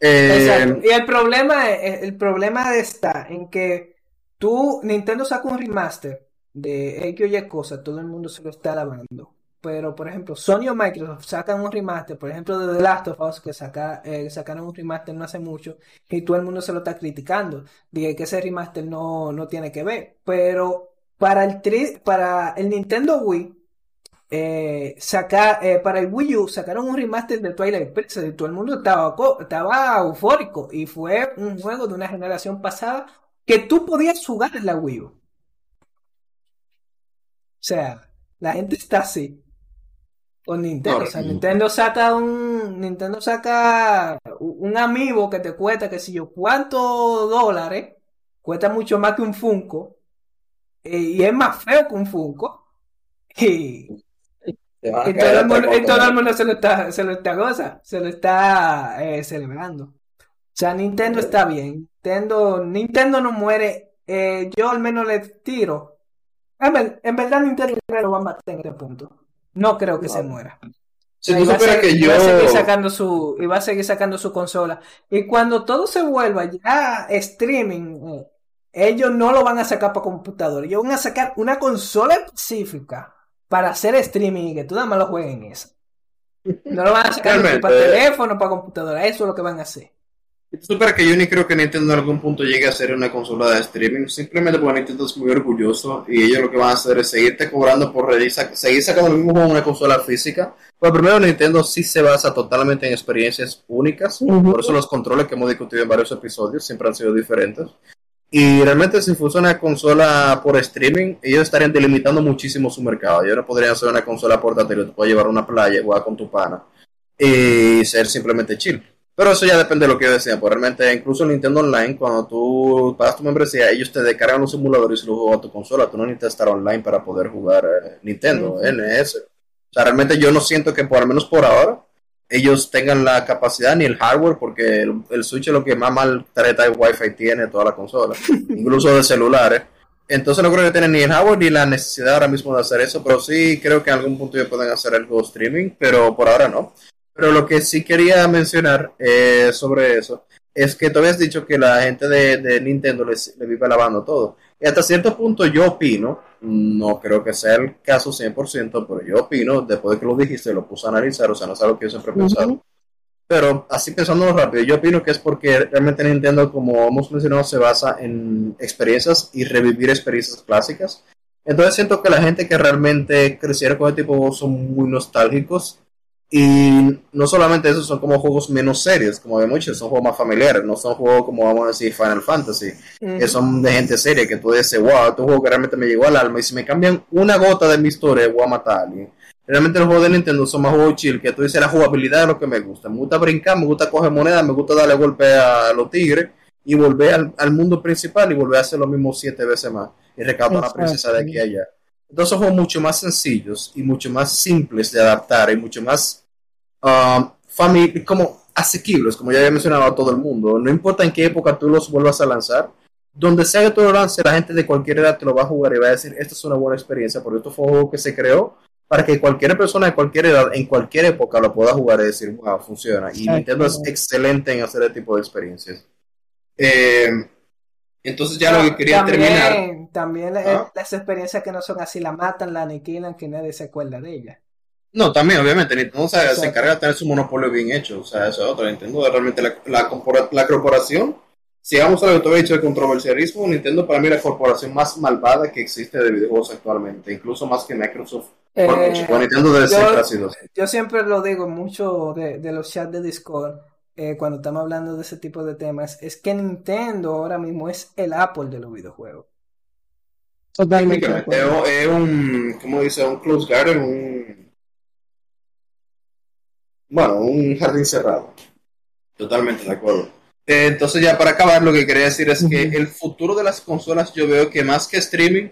S7: Eh,
S2: Exacto. Y el problema, es- el problema está en que tú, Nintendo saca un remaster de X o Y cosa, todo el mundo se lo está lavando. Pero, por ejemplo, Sony o Microsoft sacan un remaster, por ejemplo, de The Last of Us, que saca, eh, sacaron un remaster no hace mucho, y todo el mundo se lo está criticando. Dije que ese remaster no, no tiene que ver. Pero para el, tri- para el Nintendo Wii, eh, saca, eh, para el Wii U sacaron un remaster de Twilight Princess y todo el mundo estaba, estaba eufórico y fue un juego de una generación pasada que tú podías jugar en la Wii U. O sea, la gente está así con Nintendo. O sea,
S7: No,
S2: Nintendo saca un Nintendo saca un amiibo que te cuesta, que si yo, cuántos dólares, cuesta mucho más que un Funko eh, y es más feo que un Funko. Y, y todo el mundo, y
S7: cuando-
S2: todo el mundo se lo está, se lo está goza, se lo está eh, celebrando. O sea, Nintendo está bien. Nintendo, Nintendo no muere. Eh, yo al menos le tiro. En, en verdad, Nintendo lo va a matar en este punto. No creo que se muera.
S7: Si tú
S2: va a
S7: supieras
S2: seguir-
S7: que
S2: y va a seguir
S7: yo...
S2: sacando su, y va a seguir sacando su consola. Y cuando todo se vuelva ya streaming, eh, ellos no lo van a sacar para computador. Ellos van a sacar una consola específica para hacer streaming y que tú nada más lo juegues en esa. No lo van a sacar para teléfono, para computadora. Eso es lo que van a hacer.
S7: Supieras que yo ni creo que Nintendo en algún punto llegue a ser una consola de streaming, simplemente porque Nintendo es muy orgulloso y ellos lo que van a hacer es seguirte cobrando por seguir sacando el mismo en una consola física. Pues primero Nintendo sí se basa totalmente en experiencias únicas,
S4: Ujú.
S7: por eso los controles que hemos discutido en varios episodios siempre han sido diferentes. Y realmente si fuese una consola por streaming, ellos estarían delimitando muchísimo su mercado. Ellos no podrían hacer una consola portátil, tú puedes llevar a una playa, jugar con tu pana y ser simplemente chill. Pero eso ya depende de lo que ellos decían. Pues realmente, incluso en Nintendo Online, cuando tú pagas tu membresía, ellos te descargan los simuladores y los juegas a tu consola. Tú no necesitas estar online para poder jugar eh, Nintendo. NS. O sea, realmente yo no siento que, por al menos por ahora, ellos tengan la capacidad ni el hardware, porque el, el Switch es lo que más mal tarjeta de Wi-Fi tiene toda la consola, incluso de celulares. Entonces no creo que tengan ni el hardware ni la necesidad ahora mismo de hacer eso, pero sí creo que en algún punto ellos pueden hacer algo streaming, pero por ahora no. Pero lo que sí quería mencionar eh, sobre eso es que tú habías dicho que la gente de, de Nintendo les, le vive lavando todo. Y hasta cierto punto yo opino, no creo que sea el caso 100%, pero yo opino, después de que lo dijiste, lo puse a analizar, o sea, no es algo que yo siempre he pensado. Pero así pensándolo rápido, yo opino que es porque realmente Nintendo, como hemos mencionado, se basa en experiencias y revivir experiencias clásicas. Entonces siento que la gente que realmente crecieron con este tipo de juegos son muy nostálgicos. Y no solamente eso, son como juegos menos serios, como de muchos, son juegos más familiares, no son juegos como vamos a decir Final Fantasy, que son de gente seria, que tú dices, wow, este juego que realmente me llegó al alma, y si me cambian una gota de mi historia, voy a matar a alguien. Realmente los juegos de Nintendo son más juegos chill, que tú dices la jugabilidad es lo que me gusta. Me gusta brincar, me gusta coger monedas, me gusta darle golpe a los tigres y volver al, al mundo principal y volver a hacer lo mismo siete veces más y rescatar a la princesa de aquí a allá. Son juegos mucho más sencillos y mucho más simples de adaptar y mucho más um, como asequibles, como ya había mencionado a todo el mundo. No importa en qué época tú los vuelvas a lanzar, donde sea que tú lo lances, la gente de cualquier edad te lo va a jugar y va a decir, esta es una buena experiencia, porque esto fue un juego que se creó para que cualquier persona de cualquier edad, en cualquier época, lo pueda jugar y decir, wow, funciona. Y Nintendo es excelente en hacer ese tipo de experiencias. Eh, entonces ya lo que quería
S2: también,
S7: terminar...
S2: También las experiencias que no son así, la matan, la aniquilan, que nadie se acuerda de ella.
S7: No, también, obviamente, Nintendo se, encarga de tener su monopolio bien hecho, o sea, eso es otro. Nintendo realmente la, la, la corporación, si vamos a lo que tú habías dicho de controversialismo, Nintendo para mí es la corporación más malvada que existe de videojuegos actualmente, incluso más que Microsoft.
S2: Eh,
S7: Nintendo desde
S2: yo-
S7: así.
S2: Yo siempre lo digo mucho de, de los chats de Discord, eh, cuando estamos hablando de ese tipo de temas, es que Nintendo ahora mismo es el Apple de los videojuegos.
S4: Totalmente
S7: es un, ¿cómo dice? Un close garden, un... Bueno, un jardín cerrado. Totalmente de acuerdo. Eh, entonces ya para acabar, lo que quería decir es que el futuro de las consolas yo veo que más que streaming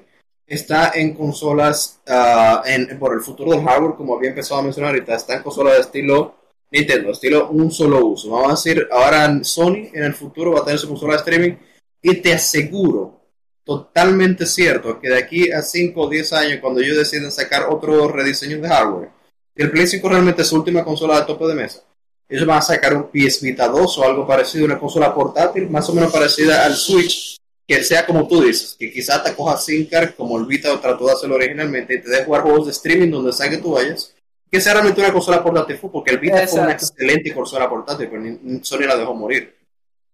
S7: está en consolas, ah, en, por el futuro del hardware, como había empezado a mencionar ahorita, está en consolas de estilo Nintendo, estilo un solo uso. Vamos a decir, ahora Sony en el futuro va a tener su consola de streaming y te aseguro, totalmente cierto, que de aquí a 5 o 10 años, cuando ellos deciden sacar otro rediseño de hardware, el Play 5 realmente es su última consola de tope de mesa, ellos van a sacar un PS Vita 2 o algo parecido, una consola portátil más o menos parecida al Switch, que sea como tú dices, que quizá te coja SINCAR como el Vita trató de hacerlo originalmente y te deje jugar juegos de streaming donde sea que tú vayas, que sea realmente una consola portátil, porque el Vita fue una excelente consola portátil, pero Sony la dejó morir.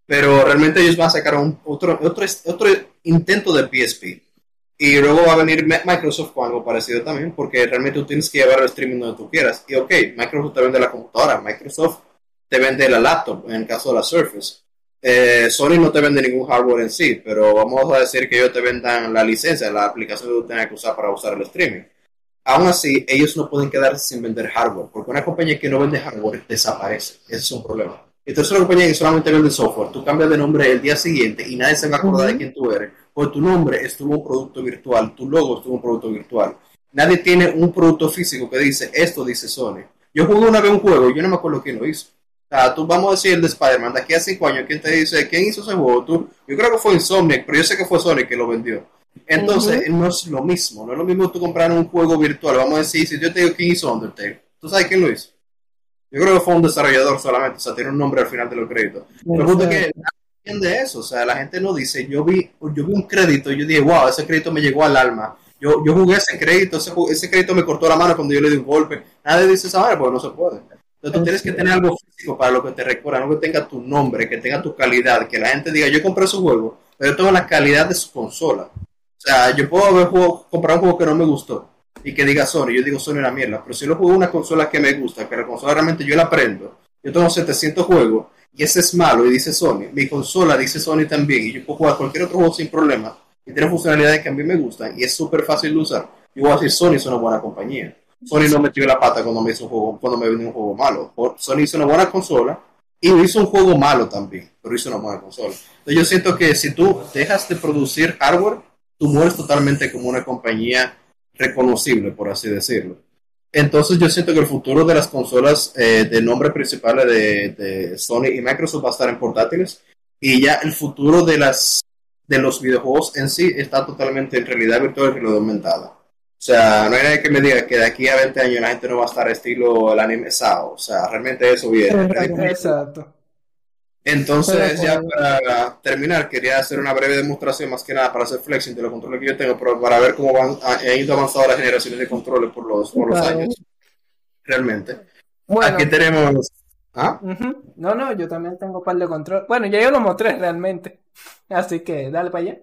S7: Pero realmente ellos van a sacar un, otro, otro, otro intento de PSP. Y luego va a venir Mi- Microsoft con algo parecido también, porque realmente tú tienes que llevar el streaming donde tú quieras. Y ok, Microsoft te vende la computadora, Microsoft te vende la laptop, en el caso de la Surface. Eh, Sony no te vende ningún hardware en sí, pero vamos a decir que ellos te vendan la licencia, la aplicación que tú tengas que usar para usar el streaming. Aún así, ellos no pueden quedarse sin vender hardware, porque una compañía que no vende hardware desaparece. Ese es un problema. Entonces, una compañía que solamente vende software, tú cambias de nombre el día siguiente y nadie se va a acordar de quién tú eres, porque tu nombre estuvo un producto virtual, tu logo estuvo un producto virtual. Nadie tiene un producto físico que dice, esto dice Sony. Yo jugué una vez un juego, yo no me acuerdo quién lo hizo. O sea, tú vamos a decir el de Spider-Man, de aquí a cinco años, ¿quién te dice quién hizo ese juego? Tú, yo creo que fue Insomniac, pero yo sé que fue Sony que lo vendió. Entonces, no es lo mismo, no es lo mismo tú comprar un juego virtual. Vamos a decir, si yo te digo quién hizo Undertale, ¿tú sabes quién lo hizo? Yo creo que fue un desarrollador solamente, o sea, tiene un nombre al final de los créditos. Pero es que entiende eso, o sea, la gente no dice, yo vi, yo vi un crédito y yo dije, wow, ese crédito me llegó al alma. Yo, yo jugué ese crédito, ese, crédito me cortó la mano cuando yo le di un golpe. Nadie dice esa manera porque no se puede. Entonces tú tienes que tener algo físico para lo que te recuerda, algo que tenga tu nombre, que tenga tu calidad, que la gente diga, yo compré su juego, pero yo tengo la calidad de su consola. O sea, yo puedo haber juego, comprar un juego que no me gustó y que diga Sony, yo digo Sony una mierda, pero si yo juego una consola que me gusta, que la consola realmente yo la aprendo, yo tengo 700 juegos y ese es malo y dice Sony, mi consola dice Sony también y yo puedo jugar cualquier otro juego sin problema y tiene funcionalidades que a mí me gustan y es súper fácil de usar, yo voy a decir Sony es una buena compañía. Sony no metió la pata cuando me hizo un juego, cuando me vendió un juego malo. Sony hizo una buena consola y hizo un juego malo también, pero hizo una buena consola. Entonces yo siento que si tú dejas de producir hardware, tú mueres totalmente como una compañía reconocible, por así decirlo. Entonces yo siento que el futuro de las consolas eh, de nombre principal de, de Sony y Microsoft va a estar en portátiles y ya el futuro de las de los videojuegos en sí está totalmente en realidad virtual y realidad aumentada. O sea, no hay nadie que me diga que de aquí a 20 años la gente no va a estar estilo el anime SAO. O sea, realmente eso viene.
S2: Exacto.
S7: Entonces, ya para terminar, quería hacer una breve demostración, más que nada para hacer flexing de los controles que yo tengo, pero para ver cómo van, han ido avanzando las generaciones de controles por los, por los
S2: Claro.
S7: años. Realmente.
S2: Bueno.
S7: Aquí tenemos. ¿Ah?
S2: No, no, yo también tengo un par de control. Bueno, ya yo lo mostré realmente. Así que dale para allá.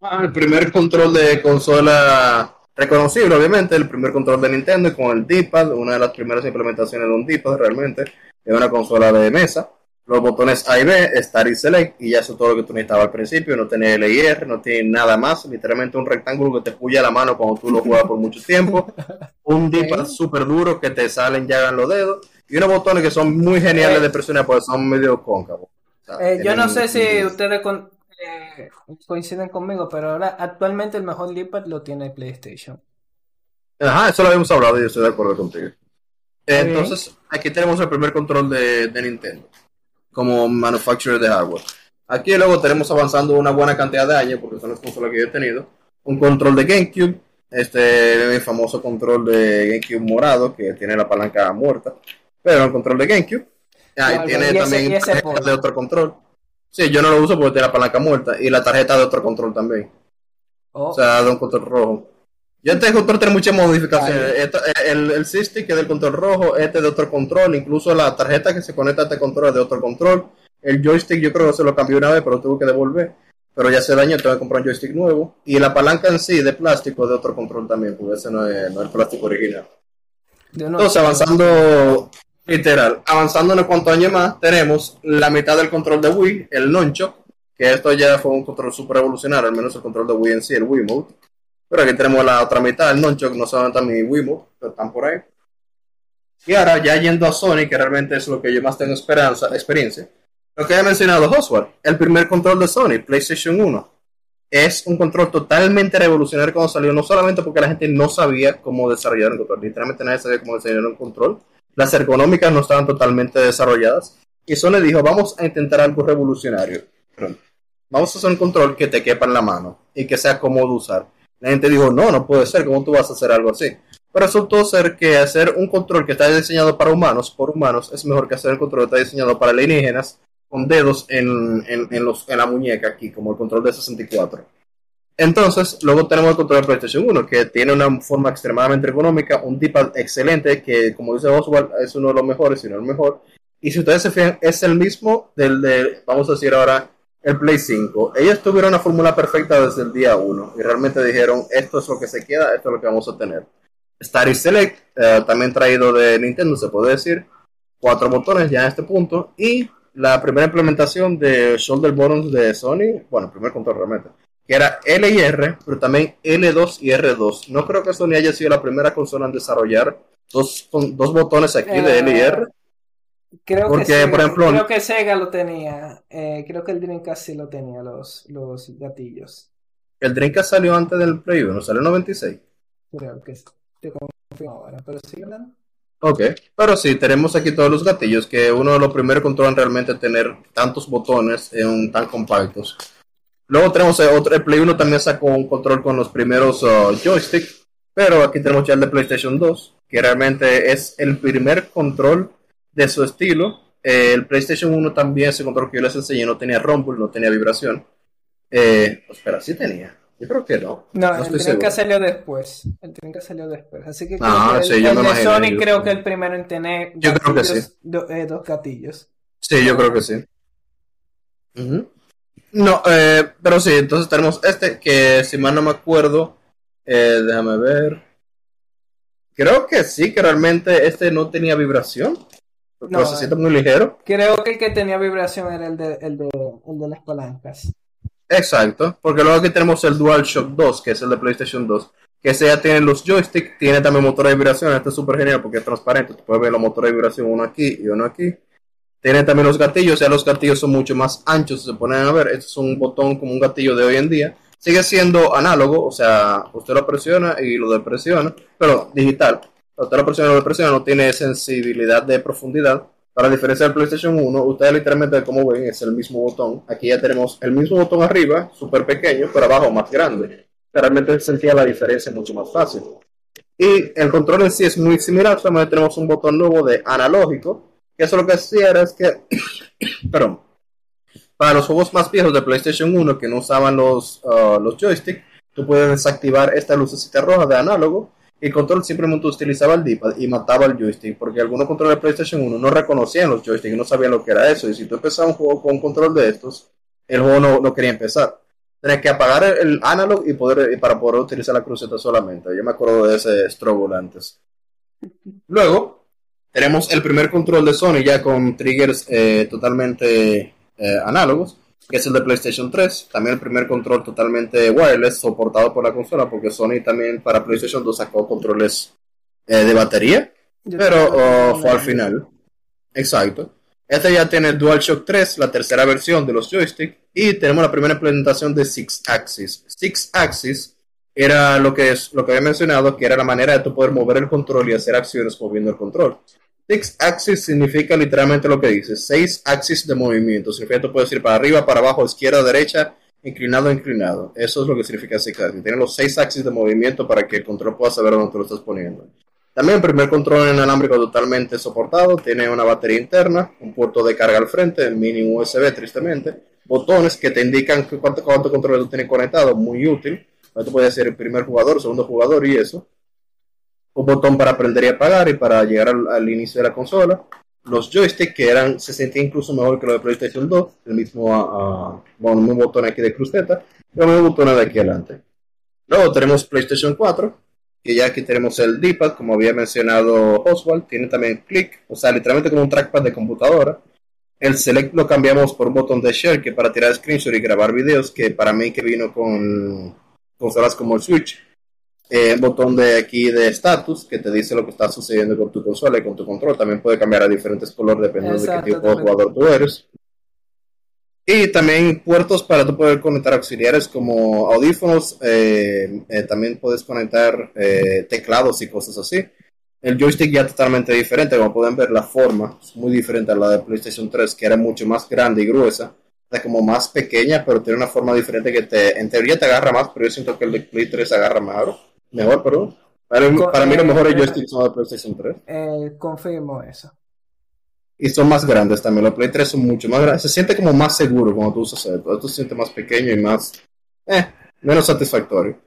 S7: Ah, el primer control de consola reconocible, obviamente, el primer control de Nintendo con el D-pad, una de las primeras implementaciones de un D-pad realmente, es una consola de mesa. Los botones A y B, Start y Select, y ya eso es todo lo que tú necesitabas al principio. No tiene L y R, no tiene nada más, literalmente un rectángulo que te puya la mano cuando tú lo juegas por mucho tiempo. Un D-pad súper duro que te salen ya en los dedos, y unos botones que son muy geniales de presionar porque son medio cóncavos. O sea,
S2: Eh, yo no sé si ustedes con- eh, coinciden conmigo, pero ahora actualmente el mejor D-pad lo tiene PlayStation.
S7: Ajá, eso lo habíamos hablado y yo estoy de acuerdo contigo. Entonces, aquí tenemos el primer control de, de Nintendo como manufacturer de hardware. Aquí luego tenemos avanzando una buena cantidad de años, porque son las consolas que yo he tenido. Un control de GameCube, este el famoso control de GameCube morado, que tiene la palanca muerta, pero el control de GameCube. Ah, y tiene
S2: y
S7: también
S2: ese
S7: tarjeta de otro control. Sí, yo no lo uso porque tiene la palanca muerta y la tarjeta de otro control también.
S2: Oh,
S7: O sea, de un control rojo. Yo este control tiene muchas modificaciones. Esto- el, el C-Stick es del control rojo, este de otro control, incluso la tarjeta que se conecta a este control es de otro control. El joystick yo creo que se lo cambié una vez, pero lo tuve que devolver. Pero ya se dañó, tengo que comprar un joystick nuevo. Y la palanca en sí de plástico es de otro control también, porque ese no es, no es el plástico original. Entonces, avanzando, literal, avanzando en cuantos años más, tenemos la mitad del control de Wii, el Nonchok, que esto ya fue un control super revolucionario, al menos el control de Wii en sí, el Wii Mode. Pero aquí tenemos la otra mitad, el Nonchok, no solamente mi Wii Mode, pero están por ahí. Y ahora, ya yendo a Sony, que realmente es lo que yo más tengo esperanza, experiencia, lo que he mencionado Oswald, el primer control de Sony, PlayStation 1, es un control totalmente revolucionario cuando salió, no solamente porque la gente no sabía cómo desarrollar un control, literalmente nadie sabía cómo desarrollar un control, las ergonómicas no estaban totalmente desarrolladas, y Sony dijo, vamos a intentar algo revolucionario, vamos a hacer un control que te quepa en la mano y que sea cómodo usar. La gente dijo, no, no puede ser, ¿cómo tú vas a hacer algo así? Pero resultó ser que hacer un control que está diseñado para humanos, por humanos, es mejor que hacer un control que está diseñado para alienígenas, con dedos en, en, los, en la muñeca aquí, como el control de 64. Entonces, luego tenemos el control de PlayStation 1, que tiene una forma extremadamente ergonómica, un D-pad excelente, que como dice Oswald, es uno de los mejores, si no el mejor. Y si ustedes se fijan, es el mismo del de, vamos a decir ahora, el Play 5. Ellos tuvieron una fórmula perfecta desde el día 1 y realmente dijeron, esto es lo que se queda, esto es lo que vamos a tener. Star Select, eh, también traído de Nintendo, se puede decir. Cuatro botones ya en este punto. Y la primera implementación de Shoulder Buttons de Sony, bueno, el primer control realmente, que era L y R, pero también L2 y R2. No creo que Sony haya sido la primera consola en desarrollar dos, dos botones aquí de L y R.
S2: Creo
S7: Porque,
S2: que Sega,
S7: por ejemplo-
S2: creo que Sega lo tenía. eh, creo que el Dreamcast sí lo tenía, los, los gatillos.
S7: El Dreamcast salió antes del Play 1, salió en 96.
S2: Creo que sí. Te confirmo ahora, pero sigue hablando.
S7: Ok, pero sí, tenemos aquí todos los gatillos, que uno de los primeros controles realmente tener tantos botones en un- tan compactos. Luego tenemos eh, otro, el Play 1 también sacó un control con los primeros uh, joysticks, pero aquí tenemos ya el de PlayStation 2, que realmente es el primer control de su estilo. Eh, el PlayStation 1 también, ese control que yo les enseñé, no tenía rumble, no tenía vibración. Eh, espera, sí tenía. Yo creo que no.
S2: No,
S7: No estoy seguro.
S2: salió después. El Dreamcast salió después. Así que creo
S7: Ah,
S2: que
S7: sí,
S2: el,
S7: yo
S2: el
S7: me
S2: de
S7: imagino,
S2: Sony
S7: yo-
S2: creo que el primero en tener
S7: Yo creo que
S2: gatillos,
S7: sí.
S2: do- eh, dos gatillos.
S7: Sí, yo creo que sí. No, eh, pero sí, entonces tenemos este que si mal no me acuerdo, eh, déjame ver. Creo que sí, que realmente este no tenía vibración.
S2: No,
S7: se siente muy ligero.
S2: Creo que el que tenía vibración era el de, el de, el de las palancas.
S7: Exacto, porque luego aquí tenemos el DualShock 2, que es el de PlayStation 2, que ese ya tiene los joysticks, tiene también motor de vibración, este es súper genial porque es transparente, tú puedes ver los motores de vibración uno aquí y uno aquí. Tiene también los gatillos, ya los gatillos son mucho más anchos, si se ponen a ver, este es un botón como un gatillo de hoy en día. Sigue siendo análogo, o sea, usted lo presiona y lo depresiona, pero digital. Y lo depresiona, no tiene sensibilidad de profundidad. Para diferencia del PlayStation 1, ustedes literalmente, como ven, es el mismo botón. Aquí ya tenemos el mismo botón arriba, súper pequeño, pero abajo más grande. Realmente se sentía la diferencia mucho más fácil. Y el control en sí es muy similar, solamente tenemos un botón nuevo de analógico, que eso lo que hacía era es que, perdón, para los juegos más viejos de PlayStation 1 que no usaban los, uh, los joysticks, tú puedes desactivar esta lucecita roja de análogo el control simplemente utilizaba el D-pad y mataba el joystick, porque algunos controles de PlayStation 1 no reconocían los joysticks, no sabían lo que era eso, y si tú empezabas un juego con un control de estos, el juego no, no quería empezar. Tenías que apagar el, el analog y poder, para poder utilizar la cruceta solamente. Yo me acuerdo de ese struggle antes. Luego, tenemos el primer control de Sony ya con triggers eh, totalmente eh, análogos, que es el de PlayStation 3. También el primer control totalmente wireless, soportado por la consola, porque Sony también para PlayStation 2 sacó controles eh, de batería,
S2: Yo
S7: pero oh, fue al final. Exacto. Este ya tiene el DualShock 3, la tercera versión de los joysticks, y tenemos la primera implementación de Six Axis. Six Axis era lo que es lo que había mencionado, que era la manera de tú poder mover el control y hacer acciones moviendo el control. Six axis significa literalmente lo que dice, seis axis de movimiento. Significa que tú puedes ir para arriba, para abajo, izquierda, derecha, inclinado, inclinado. Eso es lo que significa six axis. Tiene los seis axis de movimiento para que el control pueda saber dónde lo estás poniendo. También el primer control inalámbrico totalmente soportado. Tiene una batería interna, un puerto de carga al frente, mini USB tristemente. Botones que te indican cuánto, cuánto control tú tienes conectado, muy útil. Tú puedes ser el primer jugador, segundo jugador y eso un botón para prender y apagar y para llegar al, inicio de la consola. Los joysticks que eran, se sentían incluso mejor que los de PlayStation 2, el mismo, ah, bueno, mismo botón aquí de cruceta y mismos botones de aquí adelante. Luego tenemos PlayStation 4, que ya aquí tenemos el D-pad, como había mencionado Oswald, tiene también click, o sea, literalmente como un trackpad de computadora. El select lo cambiamos por un botón de share, que para tirar screenshot y grabar videos, que para mí que vino con consolas como el Switch, eh, botón de aquí de status que te dice lo que está sucediendo con tu consola y con tu control. También puede cambiar a diferentes colores dependiendo de
S2: Exacto,
S7: qué tipo de
S2: también.
S7: jugador tú eres. Y también puertos para tú poder conectar auxiliares como audífonos. eh, eh, también puedes conectar eh, teclados y cosas así. El joystick ya totalmente diferente. Como pueden ver, la forma es muy diferente a la de PlayStation 3, que era mucho más grande y gruesa. Está como más pequeña, pero tiene una forma diferente que te, en teoría te agarra más, pero yo siento que el de Play 3 agarra mejor. Mejor, perdón. Para,
S2: Co-
S7: para mí los
S2: eh,
S7: mejores
S2: eh,
S7: joysticks son de PlayStation 3.
S2: Eh, confirmo eso.
S7: Y son más grandes también. Los Play 3 son mucho más grandes. Se siente como más seguro cuando tú usas esto. Esto se siente más pequeño y más... Eh, menos satisfactorio.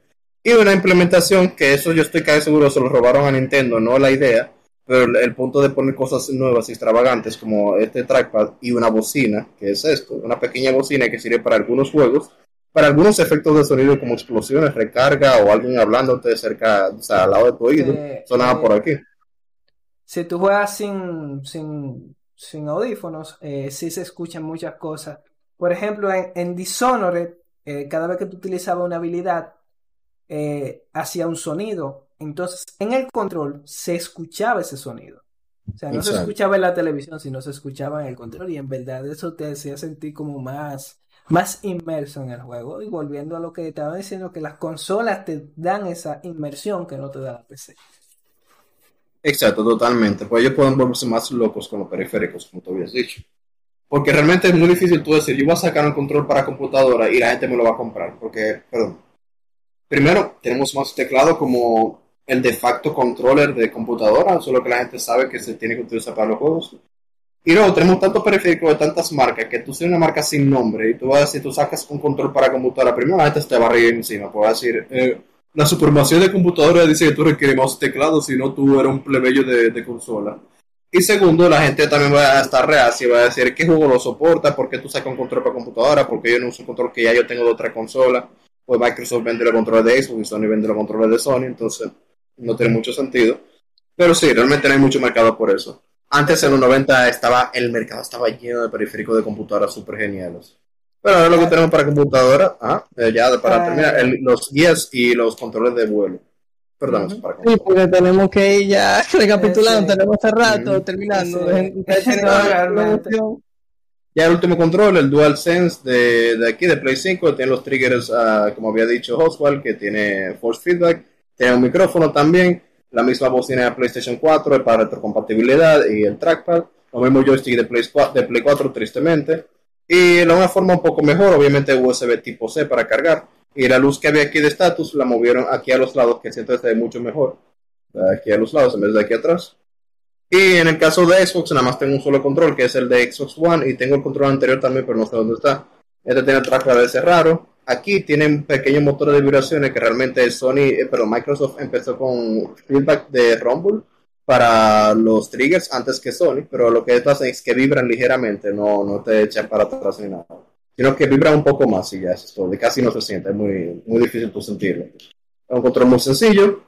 S7: Y una implementación que eso yo estoy casi seguro se lo robaron a Nintendo, no la idea. Pero el, el punto de poner cosas nuevas y extravagantes como este trackpad y una bocina, que es esto, una pequeña bocina que sirve para algunos juegos, para algunos efectos de sonido como explosiones, recarga o alguien hablándote cerca, o sea, al lado de tu oído,
S2: Eh,
S7: sonaba
S2: eh,
S7: por aquí.
S2: Si tú juegas sin, sin, sin audífonos, eh, sí se escuchan muchas cosas. Por ejemplo, en, en Dishonored, eh, cada vez que tú utilizabas una habilidad, eh, hacía un sonido. Entonces, en el control se escuchaba ese sonido. O sea, no se escuchaba en la televisión, sino se escuchaba en el control. Y en verdad eso te hacía sentir como más, más inmerso en el juego. Y volviendo a lo que estaba diciendo, que las consolas te dan esa inmersión que no te da la PC.
S7: Exacto, totalmente. Pues ellos pueden volverse más locos con los periféricos, como tú habías dicho. Porque realmente es muy difícil tú decir, yo voy a sacar un control para computadora y la gente me lo va a comprar. Porque, perdón. Primero, tenemos más teclado como el de facto controller de computadora, solo que la gente sabe que se tiene que utilizar para los juegos. Y luego tenemos tantos periféricos de tantas marcas que tú tienes una marca sin nombre y tú vas a decir, tú sacas un control para computadora, primero la gente te va a reír encima, pues va a decir, eh, la supremacía de computadora dice que tú requieres más teclado, si no tú eres un plebeyo de, consola. Y segundo, la gente también va a estar reacia va a decir qué juego lo soporta, por qué tú sacas un control para computadora, porque yo no uso un control que ya yo tengo de otra consola. Pues Microsoft vende los controles de Xbox y Sony vende los controles de Sony, entonces no tiene mucho sentido. Pero sí, realmente no hay mucho mercado por eso. Antes en los 90 estaba, el mercado estaba lleno de periféricos de computadoras súper geniales. Pero ahora lo que tenemos para computadora, ah, eh, ya para
S2: Ah.
S7: terminar, el- los guías y los controles de vuelo. Perdón,
S2: Ujú.
S7: eso para
S4: Sí, porque tenemos que ir ya recapitulando,
S2: Sí.
S4: tenemos hace rato
S7: Ujú.
S4: terminando.
S2: Sí.
S7: Ya el último control, el DualSense de, de aquí, de Play 5, tiene los triggers, ah, como había dicho Oswald, que tiene force feedback, tiene un micrófono también, la misma bocina de PlayStation 4 es para retrocompatibilidad y el trackpad, lo mismo joystick de Play 4, de Play 4 tristemente, y de una forma un poco mejor, obviamente USB tipo C para cargar, y la luz que había aquí de status la movieron aquí a los lados, que siento que ve mucho mejor, aquí a los lados en vez de aquí atrás. Y en el caso de Xbox, nada más tengo un solo control, que es el de Xbox One, y tengo el control anterior también, pero no sé dónde está. Este tiene trackpad de ese raro. Aquí tienen pequeños motores de vibraciones que realmente Sony, eh, perdón, Microsoft empezó con feedback de Rumble para los triggers antes que Sony, pero lo que pasa es que vibran ligeramente, no, no te echan para atrás ni nada. Sino que vibran un poco más y ya es todo. Y casi no se siente, es muy, muy difícil tú sentirlo. Es un control muy sencillo.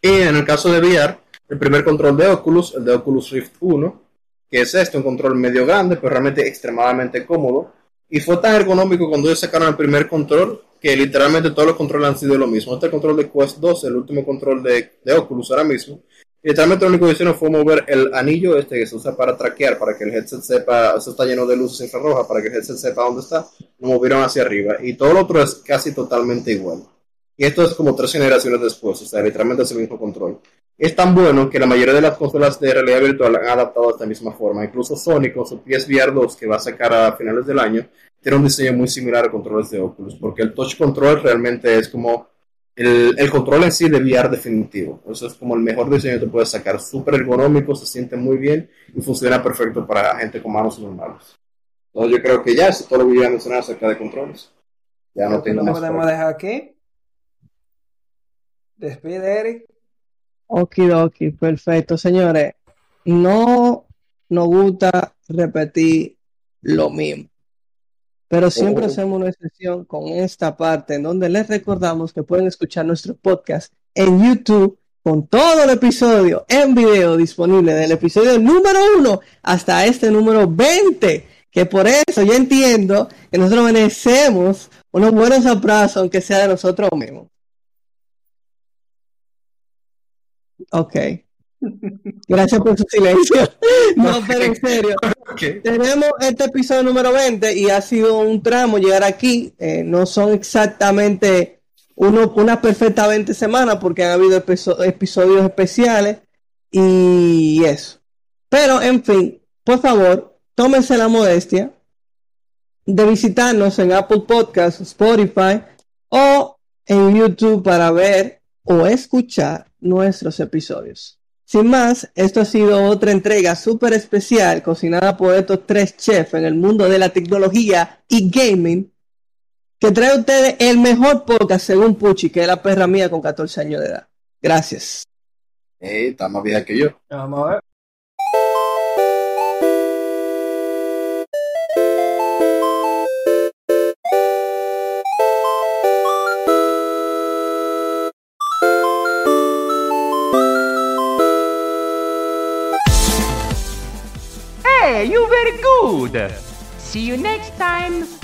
S7: Y en el caso de VR, el primer control de Oculus, el de Oculus Rift 1, que es este, un control medio grande, pero realmente extremadamente cómodo. Y fue tan ergonómico cuando ellos sacaron el primer control que literalmente todos los controles han sido lo mismo. Este control de Quest 2, el último control de, de Oculus ahora mismo. Literalmente lo único que hicieron fue mover el anillo este que se usa para traquear, para que el headset sepa, eso está lleno de luces infrarrojas, para que el headset sepa dónde está, lo movieron hacia arriba. Y todo lo otro es casi totalmente igual. Y esto es como tres generaciones después, o sea, literalmente es el mismo control. Es tan bueno que la mayoría de las consolas de realidad virtual han adaptado de esta misma forma. Incluso Sony con su PSVR 2 que va a sacar a finales del año, tiene un diseño muy similar a controles de Oculus, porque el touch control realmente es como el, el control en sí de VR definitivo. Eso es como el mejor diseño que puedes sacar. Súper ergonómico, se siente muy bien y funciona perfecto para gente con manos normales. Entonces yo creo que ya eso es todo lo que iba a mencionar acerca de controles. Ya no tengo
S2: Lo
S7: más.
S2: podemos dejar aquí. Despide, Eric.
S4: Okidoki, perfecto, señores. No nos gusta repetir lo mismo, pero siempre
S7: Oh.
S4: hacemos una excepción con esta parte en donde les recordamos que pueden escuchar nuestro podcast en YouTube con todo el episodio en video disponible del episodio número uno hasta este número 20, que por eso yo entiendo que nosotros merecemos unos buenos abrazos, aunque sea de nosotros mismos. Ok. Gracias por su silencio. No, pero en serio. Tenemos este episodio número 20 y ha sido un tramo llegar aquí. Eh, no son exactamente uno, unas perfectas 20 semanas porque han habido episo- episodios especiales y eso. Pero, en fin, por favor, tómense la modestia de visitarnos en Apple Podcasts, Spotify o en YouTube para ver o escuchar nuestros episodios. Sin más, esto ha sido otra entrega súper especial cocinada por estos tres chefs en el mundo de la tecnología y gaming que trae a ustedes el mejor podcast según Puchi, que es la perra mía con 14 años de edad. Gracias.
S7: Eh, está más vieja que yo.
S2: Vamos a ver.
S9: You very good. See you next time.